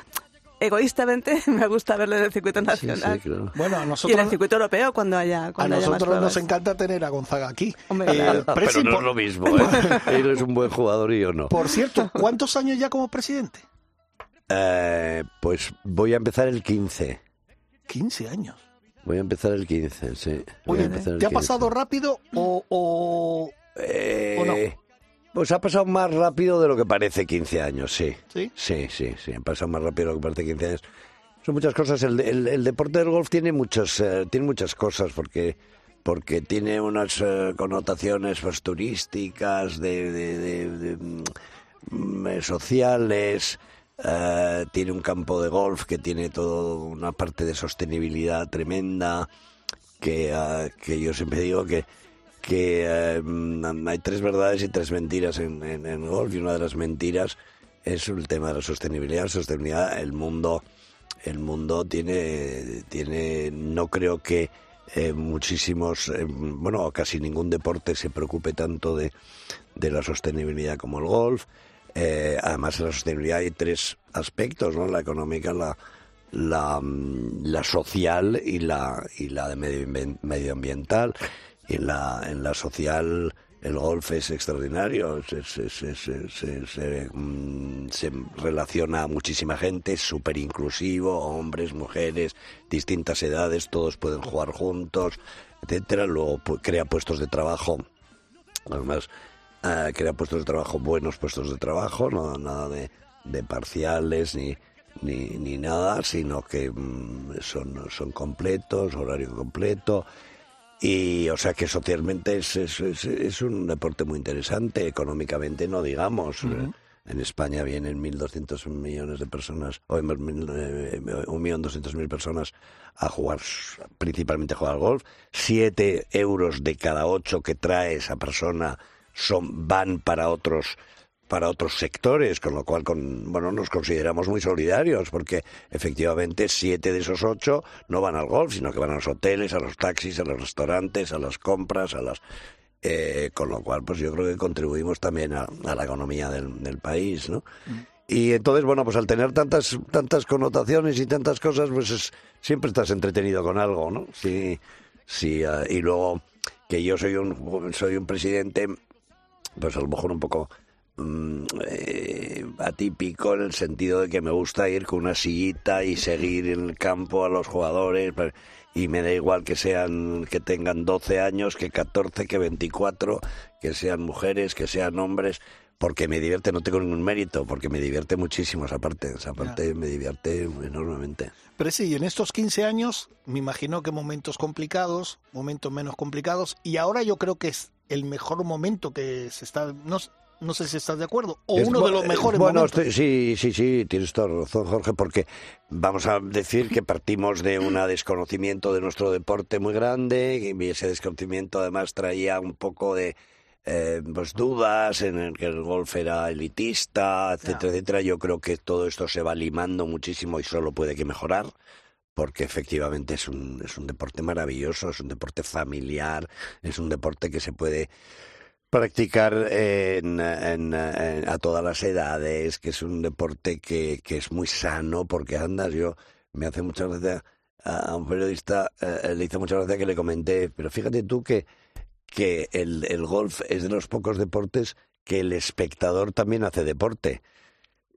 egoístamente, me gusta verle en el circuito Sí, nacional. sí, claro. Bueno, a Y en el nosotros, circuito europeo cuando haya, a cuando haya más nosotros nos pruebas. encanta tener a Gonzaga aquí. Hombre, Eh, claro. Presi, Pero no es por, lo mismo, ¿eh? Él es un buen jugador y yo no. por cierto, ¿cuántos años ya como presidente? Eh, pues voy a empezar el 15. 15 años. Voy a empezar el 15, sí. Voy Oye, a empezar el ¿te ha 15. pasado rápido o, o- Eh, ¿O no? Pues ha pasado más rápido de lo que parece 15 años, sí. sí? Sí, sí, sí. Ha pasado más rápido de lo que parece 15 años. Son muchas cosas. El, el- el deporte del golf tiene, muchos, eh, tiene muchas cosas porque porque tiene unas eh, connotaciones pues, turísticas, de, de- de- de, mm, eh, sociales, eh, tiene un campo de golf que tiene toda una parte de sostenibilidad tremenda, que, ah, que yo siempre digo que, que eh, hay tres verdades y tres mentiras en, en, en golf y una de las mentiras es el tema de la sostenibilidad. Sostenibilidad, el mundo, el mundo tiene, tiene, no creo que eh, muchísimos, eh, bueno, casi ningún deporte se preocupe tanto de, de la sostenibilidad como el golf. Eh, además, en la sostenibilidad hay tres aspectos, ¿no? La económica, la, la, mm, la social y la, y la de medio, medioambiental. Y en la, en la social el golf es extraordinario, se, se, se, se, se, mm, se relaciona a muchísima gente, es súper inclusivo, hombres, mujeres, distintas edades, todos pueden jugar juntos, etcétera. Luego crea puestos de trabajo, además eh, crea puestos de trabajo, buenos puestos de trabajo, no nada de, de parciales ni, ni, ni nada, sino que mm, son, son completos, horario completo. Y o sea que socialmente es, es, es, es un deporte muy interesante, económicamente no digamos. En España vienen 1.200 millones de personas, o en- mil- eh, 1.200.000 personas a jugar, principalmente a jugar al golf. Siete euros de cada ocho que trae esa persona son, van para otros para otros sectores, con lo cual con, bueno, nos consideramos muy solidarios, porque efectivamente siete de esos ocho no van al golf, sino que van a los hoteles, a los taxis, a los restaurantes, a las compras, a las eh, con lo cual pues yo creo que contribuimos también a, a la economía del, del país, ¿no? Y entonces, bueno, pues al tener tantas tantas connotaciones y tantas cosas, pues es- siempre estás entretenido con algo, ¿no? Sí, sí, eh, y luego que yo soy un soy un presidente, pues a lo mejor un poco mm, eh, atípico en el sentido de que me gusta ir con una sillita y seguir en el campo a los jugadores pa- y me da igual que sean que tengan 12 años, que 14, que 24, que sean mujeres, que sean hombres, porque me divierte, no tengo ningún mérito, porque me divierte muchísimo esa parte, esa parte me divierte enormemente. Pero sí, y en estos 15 años, me imagino que momentos complicados, momentos menos complicados, y ahora yo creo que es el mejor momento que se está, no, no sé si estás de acuerdo, o Es uno de los eh, mejores bueno, momentos. estoy- sí, sí, sí, tienes toda razón, Jorge, porque vamos a decir que partimos de un desconocimiento de nuestro deporte muy grande, y ese desconocimiento además traía un poco de eh, pues dudas en el que el golf era elitista, etcétera, etcétera. Yo creo que todo esto se va limando muchísimo y solo puede que mejorar porque efectivamente es un, es un deporte maravilloso, es un deporte familiar, es un deporte que se puede practicar en, en- en- a todas las edades, que es un deporte que, que es muy sano, porque andas, yo me hace muchas gracia a un periodista, eh, le hizo mucha gracia que le comenté, pero fíjate tú que, que el, el golf es de los pocos deportes que el espectador también hace deporte.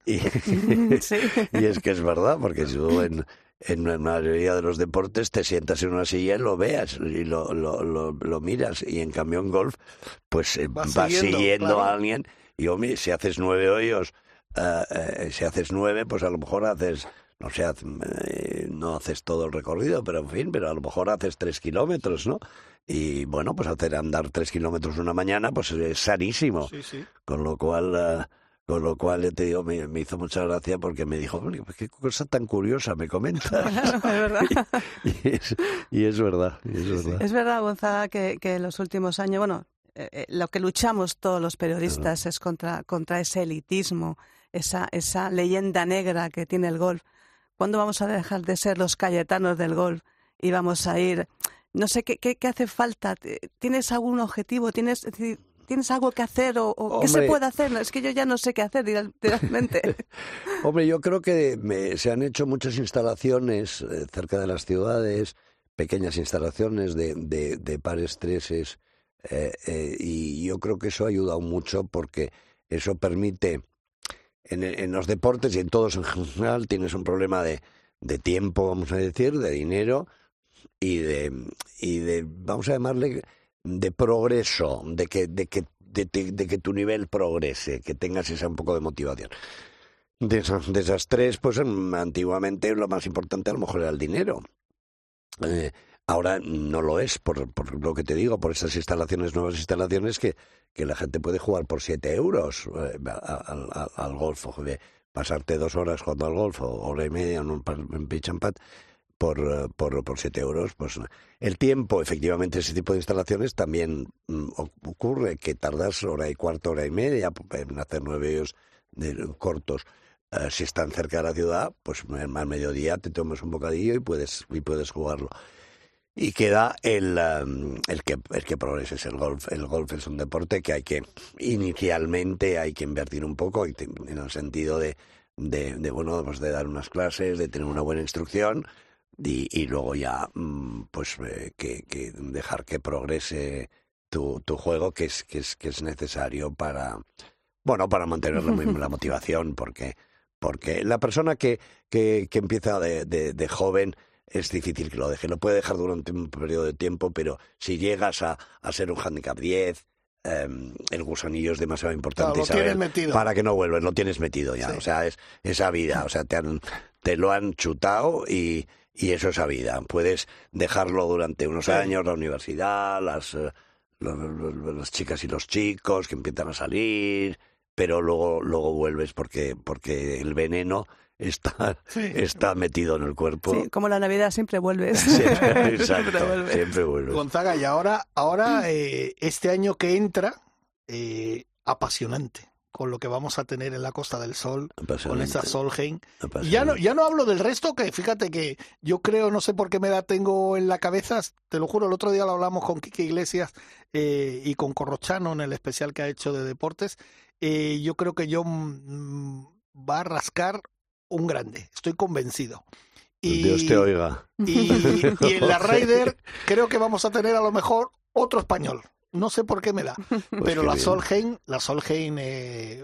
Y, y es que es verdad, porque si tú en, en la mayoría de los deportes te sientas en una silla y lo veas y lo, lo, lo, lo miras. Y en cambio en golf, pues eh, Vas siguiendo, siguiendo, claro. a alguien. Y hombre, si haces nueve hoyos, eh, eh, si haces nueve, pues a lo mejor haces, no sé, eh, no haces todo el recorrido, pero en fin, pero a lo mejor haces tres kilómetros, ¿no? Y bueno, pues hacer andar tres kilómetros una mañana, pues es sanísimo. Sí, sí. Con lo cual, eh, con lo cual, te digo, me, me hizo mucha gracia porque me dijo, "Oye, pues qué cosa tan curiosa me comentas. Claro, es verdad. y, es, y es verdad, y es verdad. Es verdad, Gonzaga, que, que en los últimos años, bueno, eh, eh, lo que luchamos todos los periodistas es contra, contra ese elitismo, esa, esa leyenda negra que tiene el golf. ¿Cuándo vamos a dejar de ser los cayetanos del golf y vamos a ir? No sé qué, qué, qué hace falta. ¿Tienes algún objetivo? ¿Tienes, ¿tienes algo que hacer o, o qué se puede hacer? No, Es que yo ya no sé qué hacer realmente. Hombre, yo creo que me- se han hecho muchas instalaciones eh, cerca de las ciudades, pequeñas instalaciones de, de, de pares treses, eh, eh, y yo creo que eso ha ayudado mucho porque eso permite, en, en los deportes y en todos en general, tienes un problema de, de tiempo, vamos a decir, de dinero y de, y de vamos a llamarle, de progreso, de que, de que, de, de- que tu nivel progrese, que tengas esa un poco de motivación. De esas, tres, pues antiguamente lo más importante a lo mejor era el dinero. Eh, ahora no lo es, por, por lo que te digo, por esas instalaciones, nuevas instalaciones, que, que la gente puede jugar por siete euros eh, al golf. o de pasarte dos horas jugando al golf hora y media en un pitch por, eh, por, por siete euros. Pues el tiempo, efectivamente, ese tipo de instalaciones también mm, ocurre que tardas hora y cuarto, hora y media en hacer nueve de, cortos. Eh, si están cerca de la ciudad, pues al mediodía te tomas un bocadillo y puedes, y puedes jugarlo. y queda el, um, el que el que progrese es el golf. El golf es un deporte que hay que inicialmente hay que invertir un poco en el sentido de, de, de, bueno pues de dar unas clases, de tener una buena instrucción y, y luego ya mm, pues eh, que, que dejar que progrese tu, tu juego que es que es que es necesario para bueno para mantener la, motivación porque porque la persona que, que, que empieza de, de, de joven es difícil que lo deje. Lo puede dejar durante un periodo de tiempo, pero si llegas a, a ser un handicap 10, em, el gusanillo es demasiado importante. Claro, Isabel, metido. Para que no vuelves, lo tienes metido ya. Sí. O sea, es esa vida. O sea, te, han, te lo han chutado y, y eso es esa vida. Puedes dejarlo durante unos Sí. años, la universidad, las, eh, los- los- las chicas y los chicos que empiezan a salir, pero luego, luego vuelves porque, porque el veneno está, Sí. está metido en el cuerpo. Sí, como la Navidad siempre vuelves. Siempre, Siempre exacto, vuelves. siempre vuelves. Gonzaga, y ahora, ahora eh, este año que entra, eh, apasionante, con lo que vamos a tener en la Costa del Sol, con esa Solheim. Ya no, ya no hablo del resto, que fíjate que yo creo, no sé por qué me la tengo en la cabeza, te lo juro, el otro día lo hablamos con Quique Iglesias eh, y con Corrochano en el especial que ha hecho de deportes. eh, yo creo que yo mm, va a rascar un grande, estoy convencido. Y, Dios te oiga. y, y en la Ryder creo que vamos a tener a lo mejor otro español. No sé por qué me da. Pero qué la bien. Solheim, la Solheim, eh,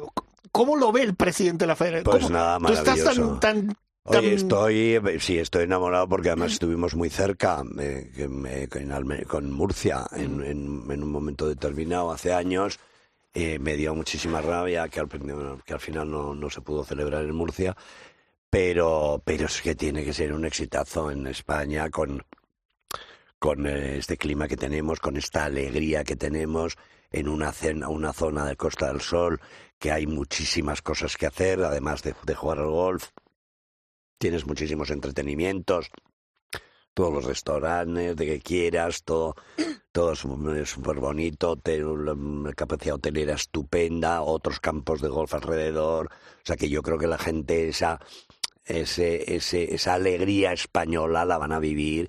¿cómo lo ve el presidente de la Federación? Pues ¿Cómo- nada, Tú estás maravilloso. tan, tan Oye, estoy, sí, estoy enamorado porque además estuvimos muy cerca eh, en con Murcia en, en- en un momento determinado hace años. Eh, me dio muchísima rabia que al, que al final no, no se pudo celebrar en Murcia, pero, pero es que tiene que ser un exitazo en España con, con eh, este clima que tenemos, con esta alegría que tenemos en una, cena, una zona de Costa del Sol, que hay muchísimas cosas que hacer, además de, jugar al golf. Tienes muchísimos entretenimientos, todos los restaurantes, de que quieras, todo, todo es súper bonito, una capacidad hotelera estupenda, otros campos de golf alrededor. O sea que yo creo que la gente esa, ese, ese, esa alegría española la van a vivir,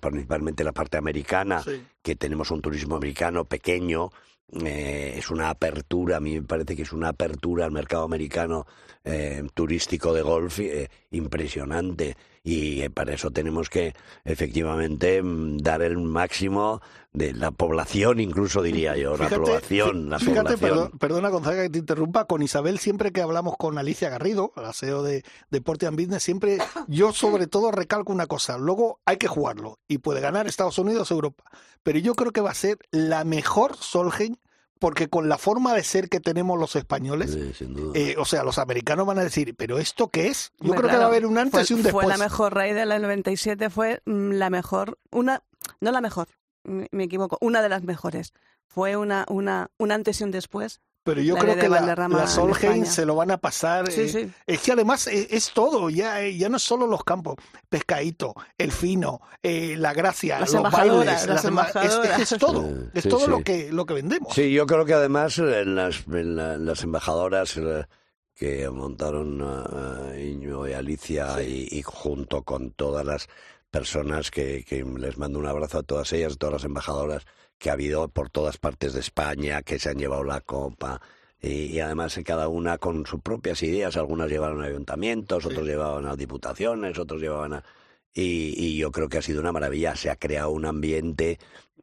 principalmente la parte americana, Sí. que tenemos un turismo americano pequeño, eh, es una apertura, a mí me parece que es una apertura al mercado americano eh, turístico de golf eh, impresionante y eh, para eso tenemos que efectivamente mm, dar el máximo de la población, incluso diría yo, la población, la fíjate, población. perdón- perdona Gonzaga que te interrumpa, con Isabel siempre que hablamos con Alicia Garrido, la CEO de Deporte and Business, siempre yo sobre todo recalco una cosa, luego hay que jugarlo y puede ganar Estados Unidos o Europa, pero yo creo que va a ser la mejor Solheim porque con la forma de ser que tenemos los españoles, Sí, sin duda. eh, o sea, los americanos van a decir, ¿pero esto qué es? Yo creo que va a haber un antes fue, y un después. Fue la mejor Raider, la del 97 fue mm, la mejor, una, no la mejor, me, me equivoco, una de las mejores. Fue una, una, un antes y un después. Pero yo la creo que la, la Solheim se lo van a pasar. Sí, eh, sí. Es que además eh, es, todo, ya, eh, ya no es solo los campos, pescadito, el fino, eh, la gracia, Las los embajadoras, bailes, las emba- es- es, embajadoras. es todo, Sí, es sí, todo sí. lo que lo que vendemos. Sí, yo creo que además en las, en la- en las embajadoras eh, que montaron eh, Iñigo y Alicia y, y junto con todas las personas que, que les mando un abrazo a todas ellas, todas las embajadoras que ha habido por todas partes de España, que se han llevado la copa. Y, y además cada una con sus propias ideas, algunas llevaron a ayuntamientos, otros llevaban a diputaciones, otros llevaban a... Y, y yo creo que ha sido una maravilla, se ha creado un ambiente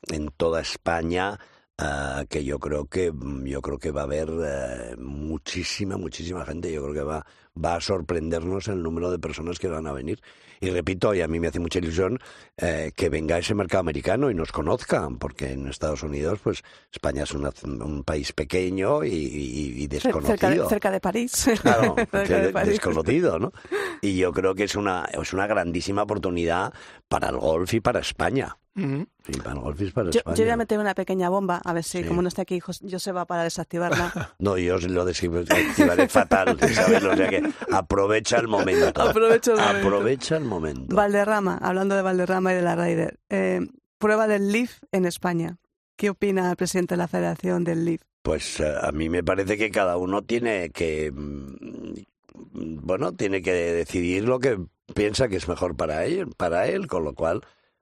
en toda España ah, que yo creo que yo creo que va a haber eh, muchísima muchísima gente. Yo creo que va va a sorprendernos el número de personas que van a venir y repito y a mí me hace mucha ilusión eh, que venga ese mercado americano y nos conozcan porque en Estados Unidos pues España es una- un país pequeño y, y- y desconocido Cerca de, cerca de París. Claro, Cerca de París. desconocido, ¿no? Y yo creo que es una, es una grandísima oportunidad para el golf y para España. Ujú. Sí, para el golf y para Yo, España. yo voy a meter una pequeña bomba, a ver si, Sí. como no está aquí, Jos- Joseba, para desactivarla. No, yo lo desactivaré fatal, ¿sabes? O sea que aprovecha el momento. Aprovecha el momento. Aprovecha el momento. Valderrama, hablando de Valderrama y de la Raider. eh, prueba del Leaf en España. ¿Qué opina el presidente de la Federación del Leaf? Pues eh, a mí me parece que cada uno tiene que, mm, bueno, tiene que decidir lo que piensa que es mejor para él, para él, con lo cual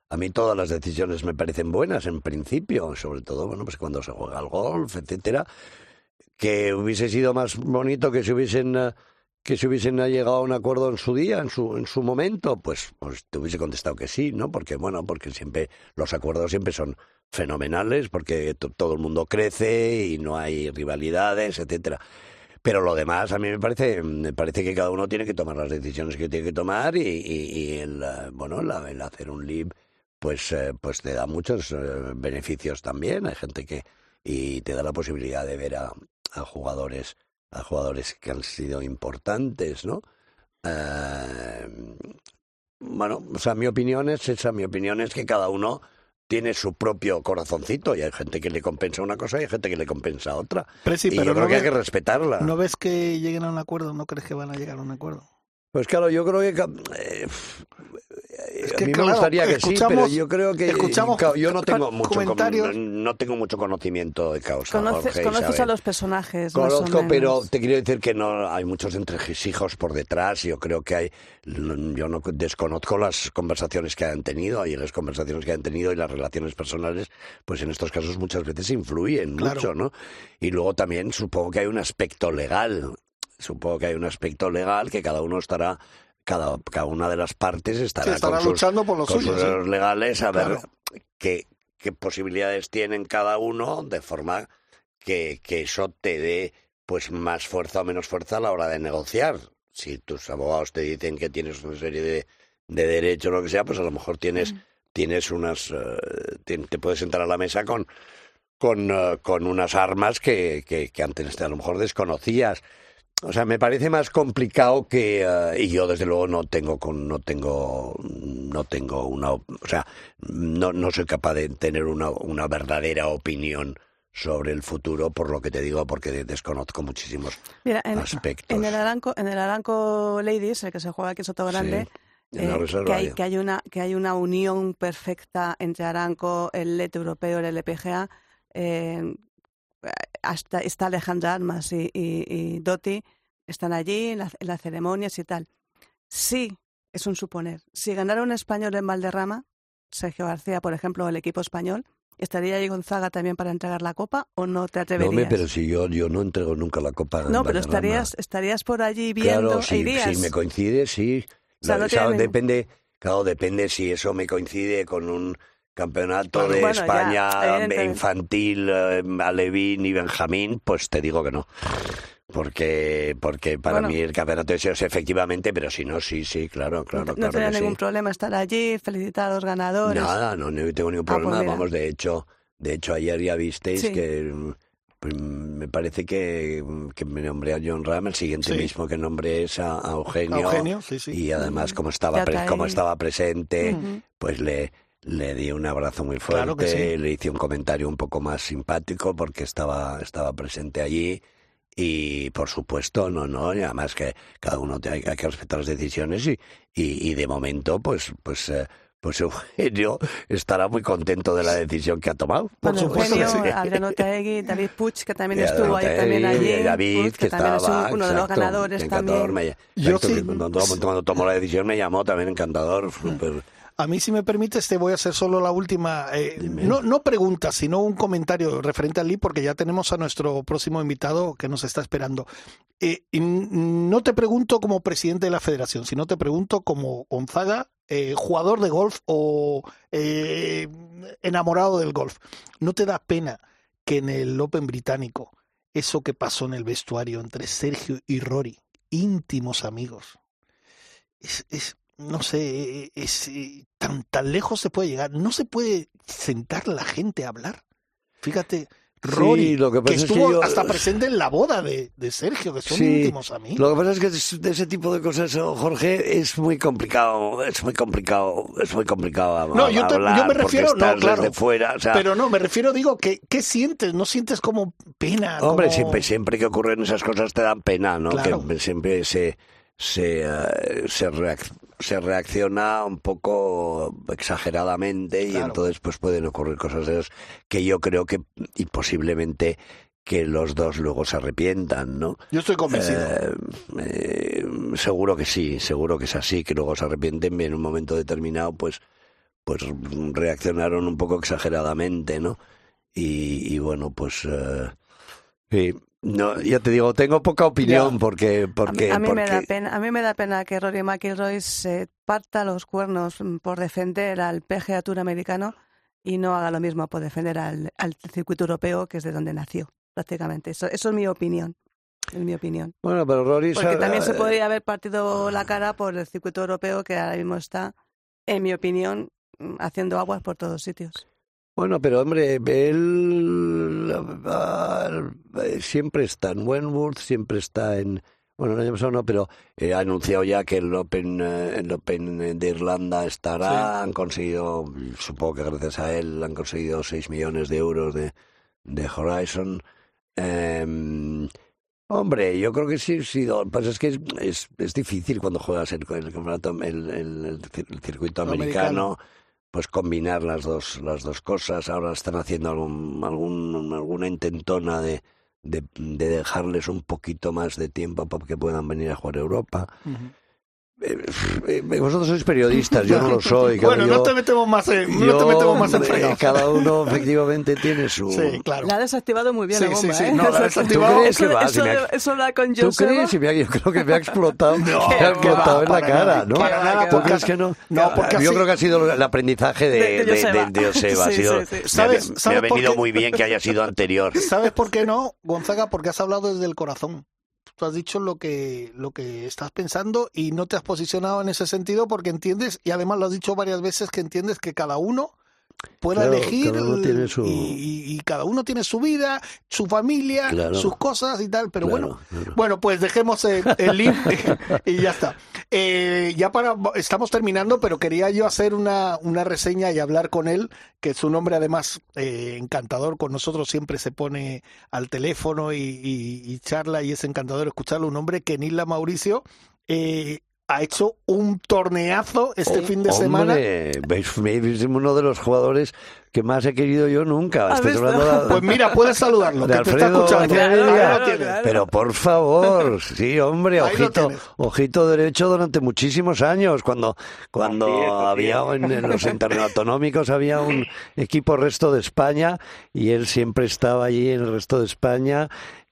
a mí todas las decisiones me parecen buenas en principio, sobre todo, bueno, pues cuando se juega al golf, etcétera, que hubiese sido más bonito que se hubiesen eh, que se hubiesen llegado a un acuerdo en su día, en su, en su momento, pues, pues te hubiese contestado que sí, ¿no? Porque, bueno, porque siempre, los acuerdos siempre son fenomenales, porque todo el mundo crece y no hay rivalidades, etcétera. Pero lo demás, a mí me parece, me parece que cada uno tiene que tomar las decisiones que tiene que tomar y, y, el, eh, bueno, el hacer un live, pues, eh, pues te da muchos eh, beneficios también. Hay gente que, y te da la posibilidad de ver a, a jugadores a jugadores que han sido importantes, ¿no? Eh, bueno, o sea, mi opinión es esa, mi opinión es que cada uno tiene su propio corazoncito y hay gente que le compensa una cosa y hay gente que le compensa otra. y yo creo que hay que respetarla. ¿No ves que lleguen a un acuerdo? ¿No crees que van a llegar a un acuerdo? Pues claro, yo creo que eh, a mí me gustaría que sí, pero yo creo que yo no tengo mucho no, tengo mucho conocimiento de causa. Conoces, a los personajes. Conozco, pero te quiero decir que no hay muchos entresijos por detrás. Yo creo que hay, yo no desconozco las conversaciones que han tenido y las conversaciones que han tenido y las relaciones personales, pues en estos casos muchas veces influyen mucho, ¿no? Y luego también supongo que hay un aspecto legal. Supongo que hay un aspecto legal que cada uno estará cada, cada una de las partes estará, con luchando por los suyos, legales a ver qué, qué posibilidades tienen cada uno de forma que, que eso te dé pues más fuerza o menos fuerza a la hora de negociar. Si tus abogados te dicen que tienes una serie de, de derechos o lo que sea, pues a lo mejor tienes, mm. tienes unas, eh, te, puedes sentar a la mesa con, con, eh, con unas armas que, que, que antes a lo mejor desconocías. O sea, me parece más complicado que eh, y yo desde luego no tengo con no tengo no tengo una o sea no no soy capaz de tener una una verdadera opinión sobre el futuro por lo que te digo porque desconozco muchísimos aspectos. En el Aranco en el Aranco Ladies el que se juega aquí en Soto Grande eh, que, hay, que hay una que hay una unión perfecta entre Aranco, el LED europeo, el LPGA, eh, hasta está Alejandra Armas y, y, Dotti, están allí en, las ceremonias y tal. Sí, es un suponer. Si ganara un español en Valderrama, Sergio García, por ejemplo, el equipo español, ¿estaría ahí Gonzaga también para entregar la copa o no te atreverías? No, pero si yo, yo no entrego nunca la copa. No, pero estarías, estarías por allí viendo claro, si, si me coincide, sí. depende, claro, depende si eso me coincide con un campeonato de España infantil, eh, Alevín y Benjamín, pues te digo que no. Porque, porque para mí el campeonato es efectivamente, pero si no, sí, sí, claro, claro. No, no tenía ningún problema estar allí, felicitar a los ganadores. Nada, no, no tengo ningún ah, pues problema. Vamos, de hecho, de hecho ayer ya visteis que pues, me parece que, que, me nombré a John Ram, el siguiente mismo que nombré es a, Eugenio. Eugenio sí, sí. Y además, como estaba, como estaba presente, pues le, le di un abrazo muy fuerte, le hice un comentario un poco más simpático porque estaba, estaba presente allí. Y por supuesto, no, no, y además que cada uno hay, hay que respetar las decisiones y, y, de momento, pues, pues, eh, pues Eugenio estará muy contento de la decisión que ha tomado. Por supuesto Eugenio, Adriano Taegui, David Puch, que también estuvo ahí también allí. David, que, también estaba, es uno de los ganadores también. Yo sí. cuando, tomó la decisión me llamó también encantador, súper a mí, si me permites, te voy a hacer solo la última, eh, no, no pregunta, sino un comentario referente al LIB, porque ya tenemos a nuestro próximo invitado que nos está esperando. Eh, no te pregunto como presidente de la federación, sino te pregunto como Gonzaga, eh, jugador de golf o enamorado del golf. ¿No te da pena que en el Open británico, eso que pasó en el vestuario entre Sergio y Rory, íntimos amigos, es, es no sé, es, eh, tan, tan lejos se puede llegar. No se puede sentar la gente a hablar. Fíjate, Rory, lo que, estuvo hasta presente en la boda de, de Sergio, que son íntimos amigos. Lo que pasa es que de ese tipo de cosas, oh, Jorge, es muy complicado, es muy complicado, es muy complicado No, yo, yo me refiero, no, claro, fuera, pero no, me refiero, digo, que ¿qué sientes? ¿No sientes como pena? Hombre, siempre, siempre que ocurren esas cosas te dan pena, ¿no? Que siempre se, se, uh, se, se reacciona un poco exageradamente y entonces pues pueden ocurrir cosas de esas que yo creo que y posiblemente que los dos luego se arrepientan, ¿no? Yo estoy convencido. Eh, eh, seguro que sí, seguro que es así, que luego se arrepienten y en un momento determinado pues pues reaccionaron un poco exageradamente, ¿no? Y, y bueno, pues eh, sí, no, ya te digo, tengo poca opinión porque porque a mí, me da pena, a mí me da pena que Rory McIlroy se parta los cuernos mm, por defender al PGA Tour americano y no haga lo mismo por defender al, al circuito europeo, que es de donde nació, prácticamente. Eso, eso es mi opinión. Es mi opinión. bueno, pero Rory Porque también se eh, podría haber partido la cara por el circuito europeo, que ahora mismo está, en mi opinión, mm, haciendo aguas por todos sitios. Bueno, pero hombre, él ah, eh, siempre está en Wentworth, siempre está en... Bueno, el año pasado no, pero eh, ha anunciado ya que el Open, eh, el Open de Irlanda estará. Han conseguido, supongo que gracias a él, han conseguido 6 millones de euros de, de Horizon. Em, hombre, yo creo que sí, sí. Pasa es que es, es, es difícil cuando juegas el, el campeonato, el, el- el cir- el circuito Americano. americano pues combinar las dos las dos cosas. Ahora están haciendo algún, algún alguna intentona de, de, de dejarles un poquito más de tiempo para que puedan venir a jugar a Europa vosotros sois periodistas yo no lo soy Bueno, yo- no te metemos más en, no yo, te metemos más en cada uno efectivamente tiene su Sí, claro. La ha desactivado muy bien Sí, la sí, bomba, sí, ¿eh? no, la ha Eso- desactivado. ¿Tú crees que eso, va? eso, Si ha- eso habla con ¿Tú Joseba. crees? Si me ha- yo creo que me ha explotado, me ha explotado va, en la cara, nada, ¿no? para nada, ¿Tú porque- crees que no? No, porque yo así- creo que ha sido el aprendizaje de, De- de de- de- Joseba. ha Sí, sido- sí, sí. me ha- ¿Sabes- me ha sabes venido qué? muy bien que haya sido anterior. ¿Sabes por qué no, Gonzaga? Porque has hablado desde el corazón. Tú has dicho lo que, lo que estás pensando y no te has posicionado en ese sentido porque entiendes, y además lo has dicho varias veces, que entiendes que cada uno pueda Claro, elegir cada su- y, cada uno tiene su vida, su familia, Claro. sus cosas y tal, pero Claro, bueno, bueno, pues dejemos el, el link y ya está. Eh, ya para estamos terminando, pero quería yo hacer una, una reseña y hablar con él, que su nombre además eh, encantador con nosotros siempre se pone al teléfono y, y- y charla y es encantador escucharlo. Un hombre que Nila Mauricio eh, ha hecho un torneazo este fin de semana. Hombre, veis, veis, uno de los jugadores que más he querido yo nunca. Pues mira, puedes saludarlo, de que te está Alfredo escuchando. Claro. Pero por favor, sí, hombre, Ahí ojito, ojito derecho durante muchísimos años, cuando, cuando es, había en, en los internautonómicos había un equipo resto de España y él siempre estaba allí en el resto de España.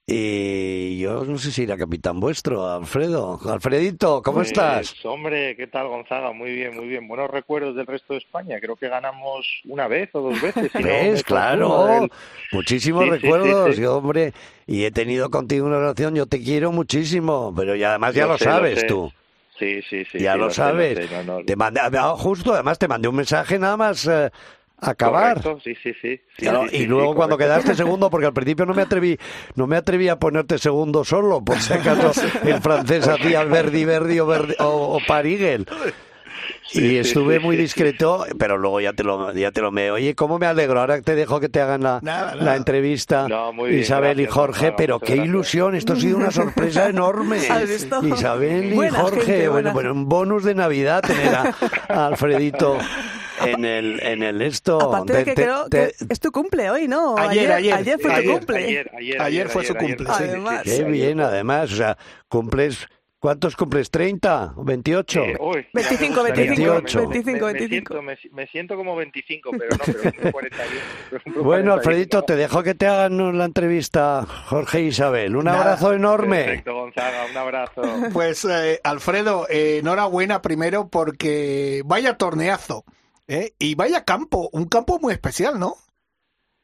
Y yo no sé si era capitán vuestro, Alfredo. Alfredito, ¿cómo Pues, estás? Hombre, ¿qué tal Gonzaga? Muy bien, muy bien. Buenos recuerdos del resto de España. Creo que ganamos una vez o dos veces. si. Claro, muchísimos Sí, sí, sí, recuerdos, sí. y, hombre, y he tenido contigo una relación, yo te quiero muchísimo, pero ya además ya Lo lo, sé, lo sabes sé. tú. Sí, sí, sí. ya sí, lo lo sabes. sé, no, no, Te mandé, ah, justo, además te mandé un mensaje nada más eh, acabar. Correcto, sí, sí, sí. Sí, Claro, sí, sí, y sí, luego cuando correcto. quedaste segundo, porque al principio no me atreví, no me atreví a ponerte segundo solo, por si acaso el francés hacía el Verdi Verdi o, Verdi, o, o Parigel. Sí, y estuve sí, muy sí, discreto, pero luego ya te lo ya te lo me. Oye, cómo me alegro. Ahora te dejo que te hagan la, Nada, la entrevista No, muy bien, Isabel y Jorge, pero qué gracias. ilusión. Esto ha sido una sorpresa enorme. Isabel y Buena Jorge, gente, bueno, bueno, un bonus de Navidad tener a, a Alfredito en el en el esto. Aparte de Te- que te- creo te- que es tu cumple hoy, ¿no? Ayer, ayer, Ayer fue ayer, tu cumple. Ayer, ayer, Ayer fue su cumple, sí. Además. Qué bien, además, o sea, cumples ¿Cuántos cumples? ¿30 o 28? Eh, uy, 25, ya me gustaría, 25, me- me- 25, me- me 25. siento- Me, me siento como 25, pero no, pero cumplo 41. pero Bueno, 41, Alfredito, no. te dejo que te hagan la entrevista, Jorge e Isabel. Un Nada. abrazo enorme. Perfecto, Gonzaga, un abrazo. Pues eh, Alfredo, eh, enhorabuena primero porque vaya torneazo ¿eh? y vaya campo, un campo muy especial, ¿no?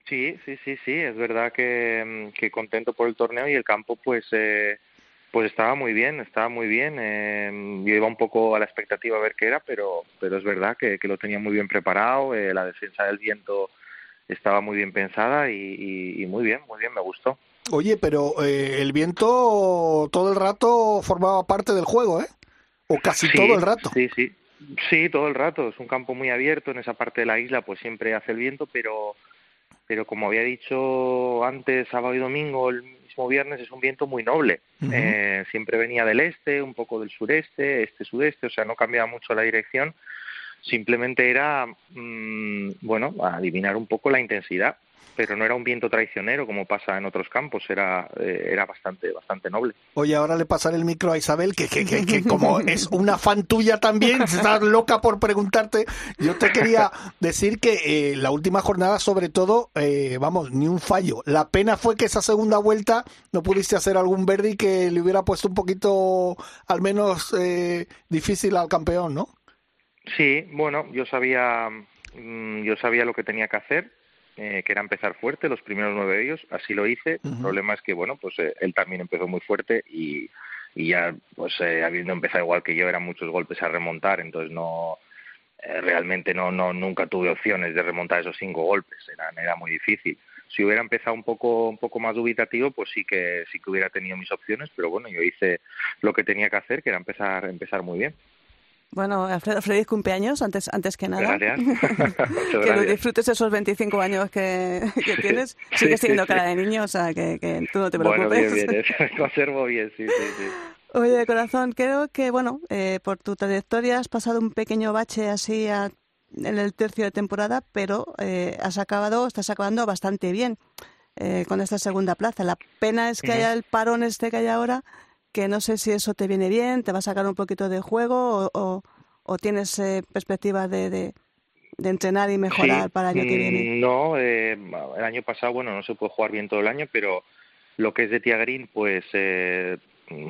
Sí, sí, sí, sí, es verdad que, mm, que contento por el torneo y el campo pues eh, pues estaba muy bien, estaba muy bien. eh, yo iba un poco a la expectativa a ver qué era, pero pero es verdad que, que lo tenía muy bien preparado, eh, la defensa del viento estaba muy bien pensada y, y- y muy bien, muy bien, me gustó. Oye, pero eh, el viento todo el rato formaba parte del juego, ¿eh? O casi Sí, todo el rato. Sí, sí. Sí, todo el rato. Es un campo muy abierto. En esa parte de la isla, pues siempre hace el viento, pero, pero como había dicho antes, sábado y domingo, el mismo viernes, es un viento muy noble. Eh, siempre venía del este, un poco del sureste, este-sudeste, o sea, no cambiaba mucho la dirección. Simplemente era, mm, bueno, adivinar un poco la intensidad. Pero no era un viento traicionero como pasa en otros campos, era, eh, era bastante, bastante noble. Oye, ahora le pasaré el micro a Isabel, que, que, que, que como es una fan tuya también, está loca por preguntarte. Yo te quería decir que eh, la última jornada, sobre todo, eh, vamos, ni un fallo. La pena fue que esa segunda vuelta no pudiste hacer algún verde y que le hubiera puesto un poquito, al menos, eh, difícil al campeón, ¿no? Sí, bueno, yo sabía, mm, yo sabía lo que tenía que hacer eh, que era empezar fuerte, los primeros nueve de ellos, así lo hice. El problema es que, bueno, pues eh, él también empezó muy fuerte y, y ya, pues eh, habiendo empezado igual que yo, eran muchos golpes a remontar, entonces no, eh, realmente no, no, nunca tuve opciones de remontar esos cinco golpes, era, era muy difícil. Si hubiera empezado un poco, un poco más dubitativo, pues sí que, sí que hubiera tenido mis opciones, pero bueno, yo hice lo que tenía que hacer, que era empezar, empezar muy bien. Bueno, Alfredo, feliz cumpleaños antes, antes que nada. Gracias. que lo disfrutes esos 25 años que, que tienes. Sigues sí, teniendo sí. cara de niño, o sea, que, que tú no te Bueno, preocupes. bien, bien, conservo bien, sí, sí, sí. Oye, corazón, creo que, bueno, eh, por tu trayectoria has pasado un pequeño bache así a- en el tercio de temporada, pero eh, has acabado, estás acabando bastante bien eh, con esta segunda plaza. La pena es que haya el parón este que hay ahora, que no sé si eso te viene bien, te va a sacar un poquito de juego o, o- o tienes eh, perspectivas de, de, de entrenar y mejorar Sí, para el año que viene. mm, No, eh, el año pasado, bueno, no se puede jugar bien todo el año, pero lo que es de Tia Green, pues eh,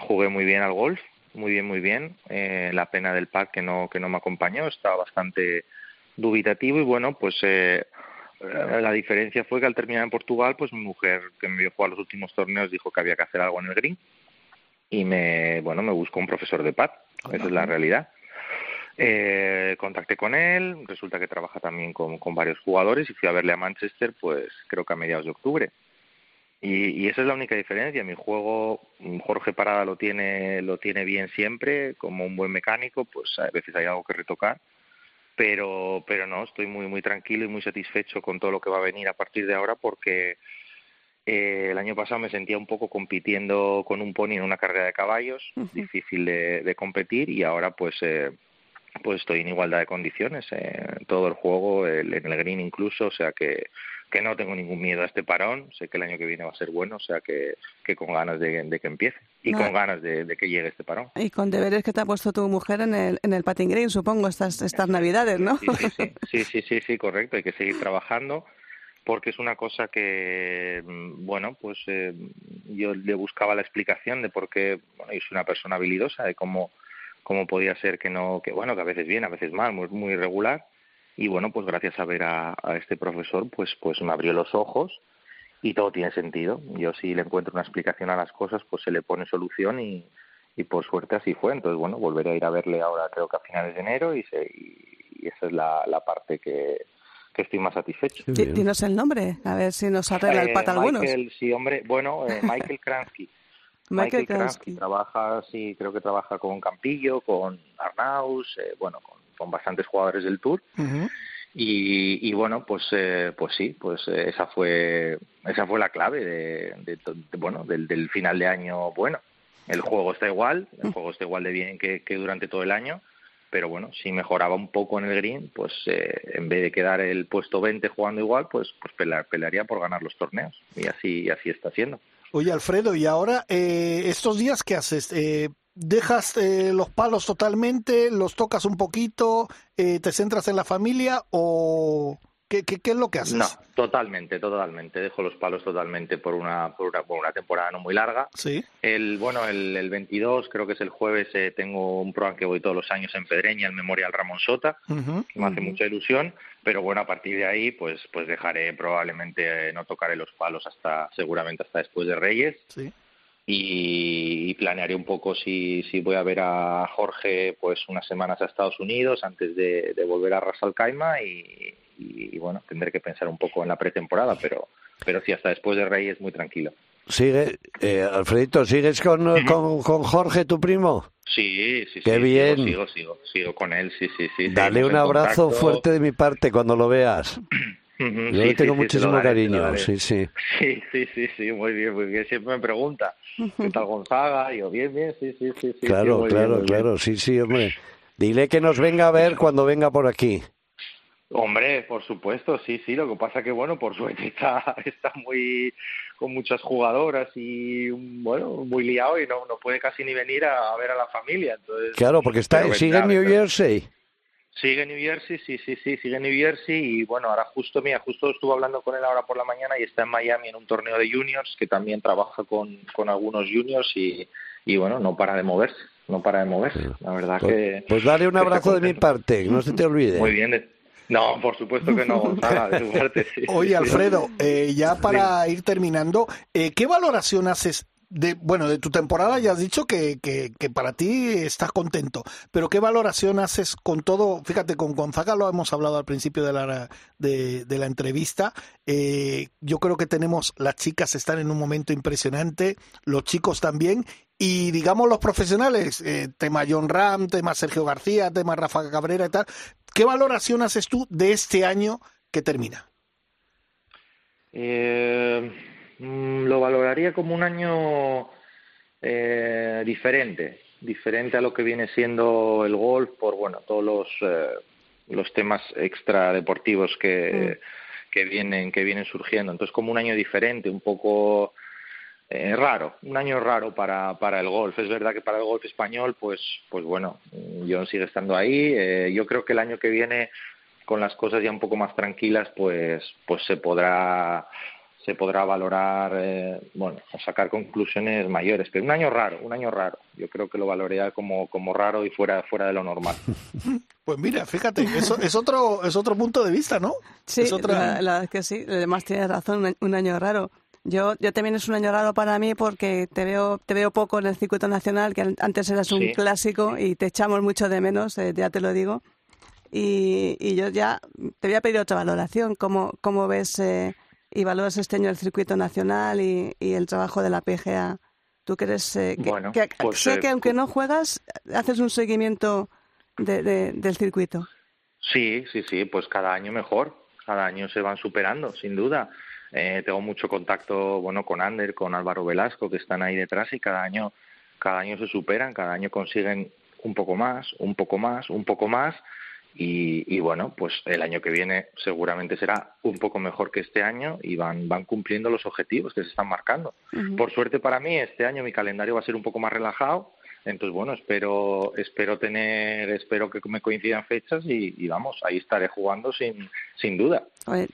jugué muy bien al golf, muy bien, muy bien. Eh, la pena del pack que no, que no me acompañó, estaba bastante dubitativo y bueno, pues eh, eh, la diferencia fue que al terminar en Portugal, pues mi mujer que me vio jugar los últimos torneos dijo que había que hacer algo en el green y me, bueno, me buscó un profesor de pad, esa es la realidad. Eh, contacté con él, resulta que trabaja también con, con varios jugadores y fui a verle a Manchester, pues creo que a mediados de octubre. Y, y esa es la única diferencia. Mi juego, mm, Jorge Parada lo tiene, lo tiene bien siempre, como un buen mecánico, pues a veces hay algo que retocar. Pero, pero no, estoy muy, muy tranquilo y muy satisfecho con todo lo que va a venir a partir de ahora porque eh, el año pasado me sentía un poco compitiendo con un pony en una carrera de caballos, difícil de, de competir y ahora pues eh, pues estoy en igualdad de condiciones eh, todo el juego, el- en el green incluso, o sea que, que no tengo ningún miedo a este parón, sé que el año que viene va a ser bueno, o sea que, que con ganas de, de que empiece y No. con ganas de, de que llegue este parón. Y con deberes que te ha puesto tu mujer en el, en el patin green, supongo, estas, estas navidades, ¿no? Sí, sí, sí, sí, sí, sí, sí, correcto, hay que seguir trabajando porque es una cosa que, mm, bueno, pues eh, yo le buscaba la explicación de por qué, bueno, yo una persona habilidosa, de cómo, cómo podía ser que no, que bueno, que a veces bien, a veces mal, muy, muy irregular, y bueno, pues gracias a ver a, a este profesor, pues, pues me abrió los ojos y todo tiene sentido. Yo si le encuentro una explicación a las cosas, pues se le pone solución y, y por suerte así fue. Entonces, bueno, volveré a ir a verle ahora creo que a finales de enero y, se, y esa es la, la parte que, que estoy más satisfecho. Di- Dinos el nombre, a ver si nos arregla el Eh, pata algunos. Michael, sí, hombre, bueno, eh, Michael Kransky. Michael Kransky trabaja, sí, creo que trabaja con Campillo, con Arnaus, eh, bueno, con, con bastantes jugadores del Tour. Y, y bueno, pues eh, pues sí, pues eh, esa fue esa fue la clave de, de de- bueno del, del final de año bueno. El juego está igual, el juego está igual de bien que, que durante todo el año, pero bueno, si mejoraba un poco en el green, pues eh, en vez de quedar el puesto 20 jugando igual, pues pues pelear- pelearía por ganar los torneos y así así está haciendo. Oye, Alfredo, ¿y ahora eh, estos días qué haces? Eh, ¿Dejas eh, los palos totalmente? ¿Los tocas un poquito? Eh, ¿Te centras en la familia? ¿O qué, qué, qué es lo que haces? No, totalmente, totalmente. Dejo los palos totalmente por una, por una, por una temporada no muy larga. Sí. El, bueno, el, el 22, creo que es el jueves, eh, tengo un programa que voy todos los años en Pedreña, el Memorial Ramón Sota, que me hace mucha ilusión, pero bueno, a partir de ahí, pues, pues dejaré probablemente, eh, no tocaré los palos hasta, seguramente hasta después de Reyes. Sí. Y, y planearé un poco si, si voy a ver a Jorge pues unas semanas a Estados Unidos antes de, de volver a Ras Al Khaimah y, y, y, bueno, tendré que pensar un poco en la pretemporada, pero, pero sí, hasta después de Reyes muy tranquilo. Sigue, eh, Alfredito, ¿sigues con, con, con Jorge, tu primo? Sí, sí, Qué sí, bien. Sigo, sigo, sigo, sigo con él, sí, sí, sí. Dale un abrazo contacto. fuerte de mi parte cuando lo veas. Ujú, Yo sí, le tengo sí, muchísimo te cariño, daré. sí, sí. Sí, sí, sí, sí, muy bien, muy bien. Siempre me pregunta, ¿qué tal Gonzaga? Y yo, bien, bien, sí, sí, sí. claro, bien, claro, bien. claro, sí, sí, hombre. Dile que nos venga a ver cuando venga por aquí. Hombre, por supuesto, sí, sí. Lo que pasa que, bueno, por suerte está, está muy con muchas jugadoras y, bueno, muy liado y no, no puede casi ni venir a, ver a la familia. Entonces, claro, porque está, sigue en New Jersey. Sigue New Jersey, sí, sí, sí, sigue New Jersey y bueno, ahora justo, mira, justo estuve hablando con él ahora por la mañana y está en Miami en un torneo de juniors que también trabaja con, con algunos juniors y, y bueno, no para de moverse, no para de moverse. La verdad pues, que... Pues dale un abrazo de mi parte, no se te olvide. Muy bien, no, por supuesto que no, Gonzalo, de parte, sí. Oye, Alfredo, eh, ya para ir terminando, eh, ¿qué valoración haces bueno, de tu temporada ya has dicho que, que, para ti estás contento, pero ¿qué valoración haces con todo? Fíjate, con Gonzaga lo hemos hablado al principio de la, de, la entrevista. Eh, yo creo que tenemos, las chicas están en un momento impresionante, los chicos también, y digamos los profesionales, eh, tema John Ram, tema Sergio García, tema Rafa Cabrera y tal. ¿Qué valoración haces tú de este año que termina? Eh lo valoraría como un año eh, diferente, diferente a lo que viene siendo el golf por bueno todos los eh, los temas extradeportivos que, mm. que vienen que vienen surgiendo. Entonces como un año diferente, un poco eh, raro, un año raro para, para el golf. Es verdad que para el golf español, pues, pues bueno, John sigue estando ahí. Eh, yo creo que el año que viene, con las cosas ya un poco más tranquilas, pues, pues se podrá se podrá valorar, eh, bueno, o sacar conclusiones mayores. Pero un año raro, un año raro. Yo creo que lo valoraría como, como raro y fuera, fuera de lo normal. Pues mira, fíjate, eso es otro, es otro punto de vista, ¿no? Sí, es otra... la, verdad es que sí, además tienes razón, un, año raro. Yo, yo también es un año raro para mí porque te veo, te veo poco en el circuito nacional, que antes eras un clásico y te echamos mucho de menos, eh, ya te lo digo. Y, y, yo ya te voy a pedir otra valoración. ¿Cómo, cómo ves eh, y valoras este año el circuito nacional y, el trabajo de la PGA. ¿Tú crees eh, que, bueno, pues, sé que aunque no juegas, haces un seguimiento de, del circuito? Sí, sí, sí, pues cada año mejor, cada año se van superando, sin duda. Eh, tengo mucho contacto, bueno, con Ander, con Álvaro Velasco, que están ahí detrás y cada año, cada año se superan, cada año consiguen un poco más, un poco más, un poco más y, bueno, pues el año que viene seguramente será un poco mejor que este año y van, van cumpliendo los objetivos que se están marcando. Por suerte para mí, este año mi calendario va a ser un poco más relajado. Entonces, bueno, espero, espero tener, espero que me coincidan fechas y, vamos, ahí estaré jugando sin, sin duda.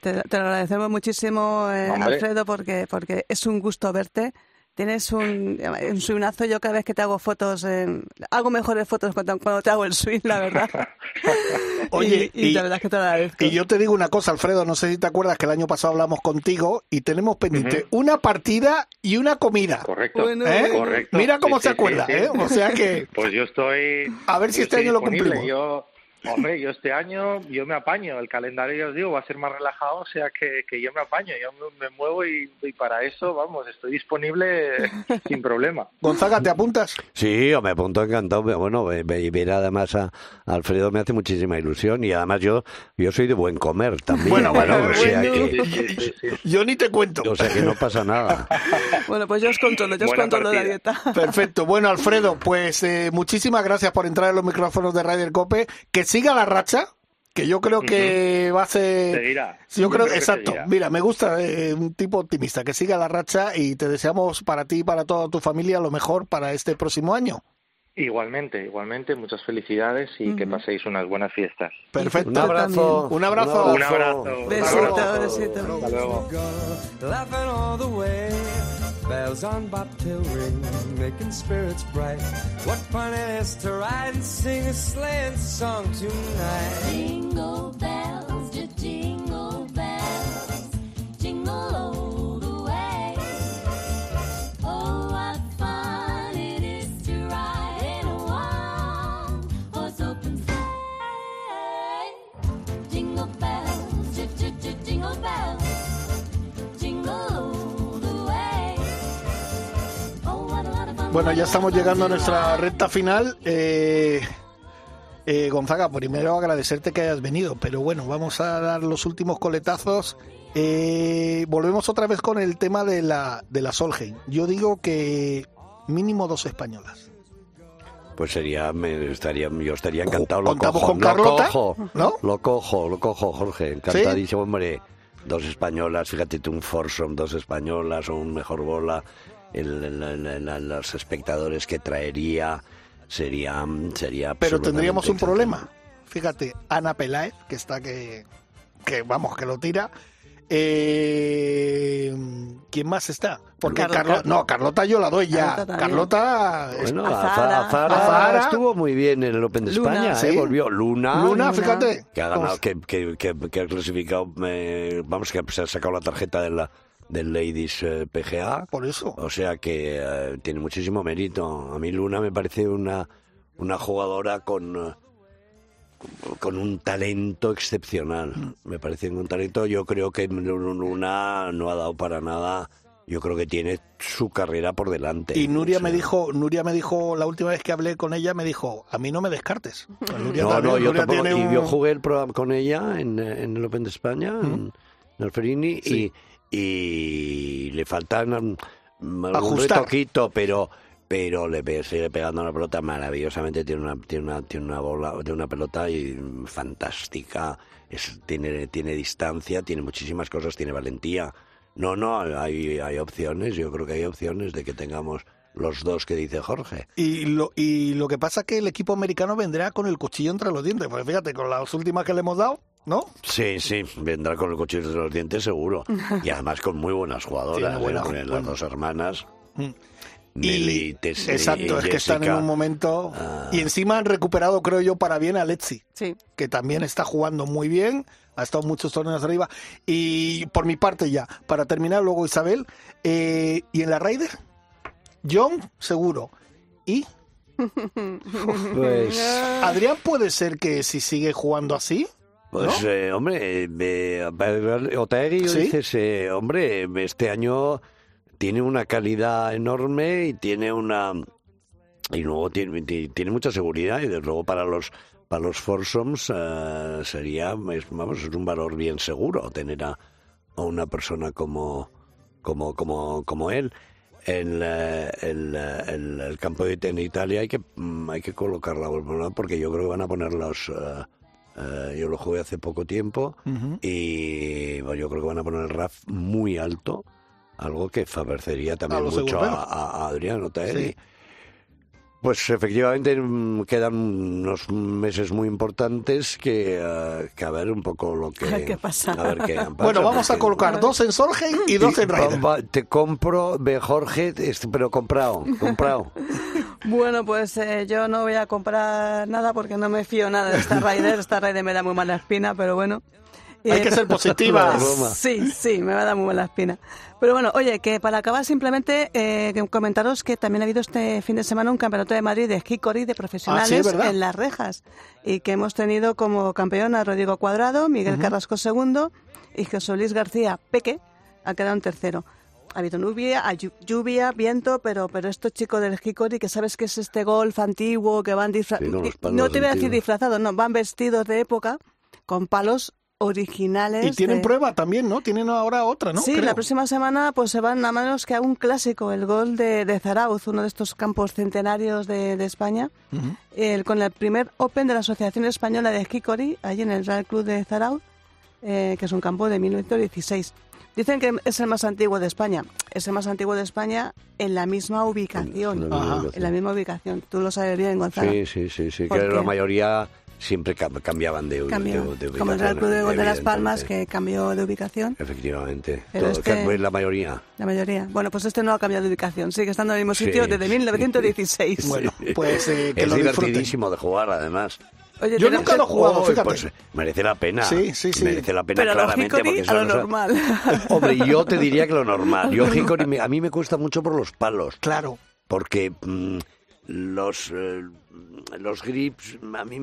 te, lo agradecemos muchísimo, eh, Alfredo, porque, porque es un gusto verte Tienes un, un swingazo. Yo cada vez que te hago fotos, eh, hago mejores fotos cuando, te hago el swing, la verdad. Oye, y, la verdad que te agradezco. Y yo te digo una cosa, Alfredo, no sé si te acuerdas que el año pasado hablamos contigo y tenemos pendiente una partida y una comida. Correcto. ¿Eh? Correcto. Mira cómo se acuerda, ¿eh? O sea que. Pues yo estoy. A ver si este año lo cumplimos. Yo Hombre, yo este año yo me apaño, el calendario ya os digo va a ser más relajado, o sea que, que yo me apaño, yo me, muevo y, para eso, vamos, estoy disponible sin problema. Gonzaga, ¿te apuntas? Sí, yo me apunto encantado, bueno, ver además a Alfredo me hace muchísima ilusión y además yo yo soy de buen comer también. Bueno, bueno, yo ni te cuento. O sea que no pasa nada. Bueno, pues yo os controlo, yo os controlo la dieta. Perfecto, bueno Alfredo, pues eh, muchísimas gracias por entrar en los micrófonos de Ryder Cope, que siga la racha, que yo creo que va a ser. Seguirá. Yo creo, exacto. Mira, me gusta eh, un tipo optimista, que siga la racha y te deseamos para ti y para toda tu familia lo mejor para este próximo año. Igualmente, igualmente, muchas felicidades y que paséis unas buenas fiestas. Perfecto. Un abrazo. Un abrazo. Un abrazo. Besito, besito. Hasta luego. Bells on bobtail ring, making spirits bright. What fun it is to ride and sing a sleighing song tonight. Jingle bells, jingle Bueno, ya estamos llegando a nuestra recta final. Eh, eh, Gonzaga, primero agradecerte que hayas venido, pero bueno, vamos a dar los últimos coletazos. Eh, volvemos otra vez con el tema de la, de la Solheim. Yo digo que mínimo dos españolas. Pues sería, me estaría, yo estaría encantado. Lo ¿Contamos cojo, con lo Carlota? cojo, ¿No? Lo cojo, lo cojo, Jorge. Encantadísimo, hombre. Dos españolas, fíjate tú, un foursome, dos españolas o un mejor bola. El- el- el- el- los espectadores que traería sería, sería Pero tendríamos un problema. Fíjate, Ana Peláez, que está que, que vamos, que lo tira. Eh, ¿Quién más está? Porque Carlota. Carlota, no, Carlota yo la doy ya. Carlota también. Carlota, es- Bueno, Azara. Azara, Azara. estuvo muy bien en el Open de Luna. España, Sí. ¿eh? volvió. Luna, Luna, fíjate. que ha ganado, que, que, que, que ha clasificado, eh, vamos, que se ha sacado la tarjeta de la, del Ladies eh, PGA. Por eso. O sea que eh, tiene muchísimo mérito. A mí Luna me parece una, una jugadora con, eh, con un talento excepcional. Mm. Me parece un talento. Yo creo que Luna no ha dado para nada. Yo creo que tiene su carrera por delante. Y Nuria O me dijo, Nuria me dijo, la última vez que hablé con ella, me dijo, a mí no me descartes. Nuria No, también, no, yo Nuria tampoco. tiene Y un- yo jugué el programa con ella en, eh, en el Open de España, en, en Alferini, Sí. y, y le faltan Ajustar. retoquito, pero pero le sigue pegando una pelota maravillosamente, tiene una tiene una tiene una bola, tiene una pelota y, mm, fantástica, es, tiene tiene distancia, tiene muchísimas cosas, tiene valentía. No, no, hay hay opciones, yo creo que hay opciones de que tengamos los dos que dice Jorge. Y lo, y lo que pasa es que el equipo americano vendrá con el cuchillo entre los dientes. Pues fíjate, con las últimas que le hemos dado, ¿no? Sí, sí, vendrá con el cuchillo de los dientes seguro. Y además con muy buenas jugadoras. Buena- ¿eh? Porque las bueno. dos hermanas, Mm. Nelly Y- Exacto, y es que están en un momento... Ah. Y encima han recuperado, creo yo, para bien a Letzi, Sí. que también está jugando muy bien, ha estado muchos torneos arriba. Y por mi parte ya, para terminar luego Isabel, eh, ¿y en la Raider? John, seguro. ¿Y Pues, Adrián puede ser que si sigue jugando así? Pues eh, hombre, eh, ¿Sí? dices, eh, hombre, este año tiene una calidad enorme y tiene una... Y luego tiene, ti- tiene mucha seguridad y desde luego para los para los foursomes eh, sería, es, vamos, es un valor bien seguro tener a, a una persona como, como, como, como él. En el, el- el campo de en Italia hay que, mm, hay que colocarla ¿no? porque yo creo que van a poner los... eh, eh, yo lo jugué hace poco tiempo y bueno, yo creo que van a poner el RAF muy alto, algo que favorecería también A mucho a, a Adrián. Sí. Pues efectivamente quedan unos meses muy importantes que, que a ver un poco lo que... A ver qué pasa. A ver qué pasa, Bueno, vamos a colocar dos en Sorge y dos en Raider. te compro de Jorge, este, pero comprado, comprado. Bueno, pues eh, yo no voy a comprar nada porque no me fío nada de esta Raider. Esta Raider me da muy mala espina, pero bueno. Hay Eh, que ser positiva. La broma. Sí, sí, me va a dar muy mala espina. Pero bueno, oye, que para acabar simplemente eh, comentaros que también ha habido este fin de semana un campeonato de Madrid de Hickory de profesionales Ah, en Las Rejas y que hemos tenido como campeón a Rodrigo Cuadrado, Miguel Carrasco segundo y José Luis García Peque ha quedado en tercero. Ha habido lluvia, lluvia, viento, pero pero estos chicos del Hickory que sabes que es este golf antiguo que van disfrazados, no te voy a decir disfrazados, no, van vestidos de época con palos originales. Y tienen de- prueba también, ¿no? Tienen ahora otra, ¿no? Sí, Creo. la próxima semana pues se van a menos que a un clásico, el gol de, de Zarauz, uno de estos campos centenarios de, de España, el, con el primer Open de la Asociación Española de Hickory, allí en el Real Club de Zarauz, eh, que es un campo de 1916. Dicen que es el más antiguo de España. Es el más antiguo de España en la misma ubicación. En la misma ubicación. En la misma ubicación. Tú lo sabes bien, Gonzalo. Sí, sí, sí, sí, ¿Por que la mayoría siempre cam- cambiaban de, de- de Como el Real Club de, ubicación, de Las Palmas, que cambió de ubicación. Efectivamente. Pero Todo- este- la mayoría. La mayoría. Bueno, pues este no ha cambiado de ubicación. Sigue estando en el mismo Sí, sitio desde sí. 1916. Bueno, pues eh, que es lo disfruten. divertidísimo de jugar, además. Oye, Yo nunca lo he jugado, Oh, fíjate. Pues merece la pena. Sí, sí, sí. Merece la pena Pero claramente. A lo no se- normal. Hombre, yo te diría que lo normal. Yo Hickory me- a mí me cuesta mucho por los palos. Claro. porque mm, los eh, los grips a mí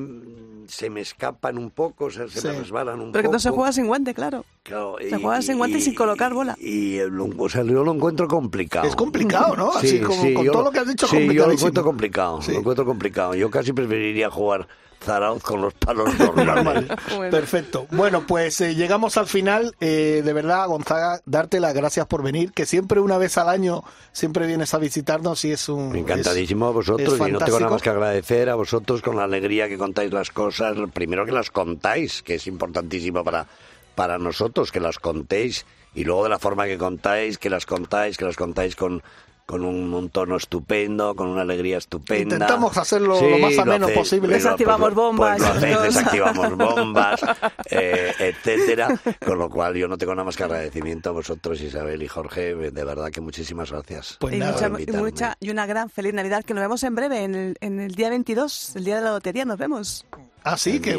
se me escapan un poco, o sea, se Sí. me resbalan un Pero que poco. no se juega sin guante, claro. Claro, se juega sin guante y sin colocar bola. Y, lo- o sea, yo lo encuentro complicado. Es complicado, ¿no? Así como con yo todo lo que has dicho, Sí, yo lo encuentro complicado, Sí. lo encuentro complicado. Yo casi preferiría jugar Zarauz con los palos normales. Perfecto. Bueno, pues eh, llegamos al final. Eh, de verdad, Gonzaga, darte las gracias por venir, que siempre una vez al año siempre vienes a visitarnos y es un... Encantadísimo a vosotros y no tengo nada más que agradecer a vosotros con la alegría que contáis las cosas. Primero que las contáis, que es importantísimo para, para nosotros, que las contéis y luego de la forma que contáis, que las contáis, que las contáis con, con un, tono estupendo, con una alegría estupenda. Intentamos hacerlo lo más ameno posible. Desactivamos pues bombas. Pues desactivamos bombas, eh, etcétera. Con lo cual yo no tengo nada más que agradecimiento a vosotros, Isabel y Jorge. De verdad que muchísimas gracias. Pues y, mucha, y, una gran feliz Navidad, que nos vemos en breve, en el, en el día 22, el día de la lotería, nos vemos. Ah, sí, que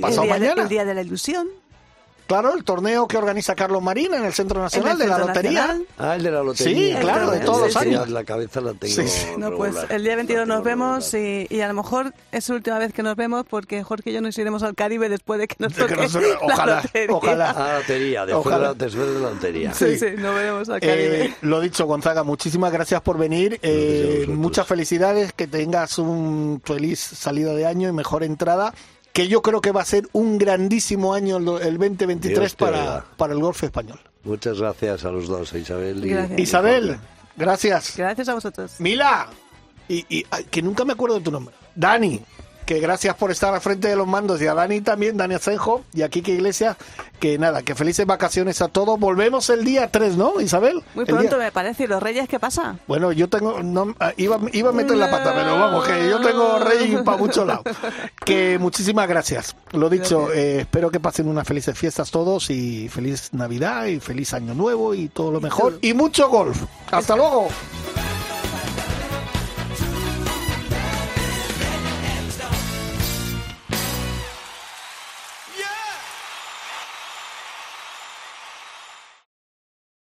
pasado mañana. el día de la ilusión. Claro, el torneo que organiza Carlos Marín en el Centro Nacional de la Lotería. Ah, el de la Lotería. Sí, claro, de todos los años. La cabeza la tengo. No, pues el día 22 nos vemos y, a lo mejor es la última vez que nos vemos porque Jorge y yo nos iremos al Caribe después de que nos toque ojalá, la ojalá. Ah, lotería, después de la, después de la lotería. Sí, sí, nos veremos al Caribe. Eh, lo dicho, Gonzaga, muchísimas gracias por venir. Eh, muchas felicidades, que tengas un feliz salida de año y mejor entrada que yo creo que va a ser un grandísimo año el 2023 para, para el golf español. Muchas gracias a los dos, Isabel. Y, Isabel, gracias. Gracias a vosotros. Mila, y, y, que nunca me acuerdo de tu nombre. Dani, que gracias por estar al frente de los mandos y a Dani también, Dani Asenjo y a Kike Iglesias, que nada, que felices vacaciones a todos. Volvemos el día 3, ¿no, Isabel? Muy pronto me parece. ¿Y los Reyes qué pasa? Bueno, yo tengo, no, ah, iba, iba a meter la pata, pero vamos, que yo tengo Reyes para muchos lados. Que muchísimas gracias. Lo dicho, eh, espero que pasen unas felices fiestas todos y feliz Navidad y feliz Año Nuevo y todo lo mejor. Y mucho golf. Hasta luego.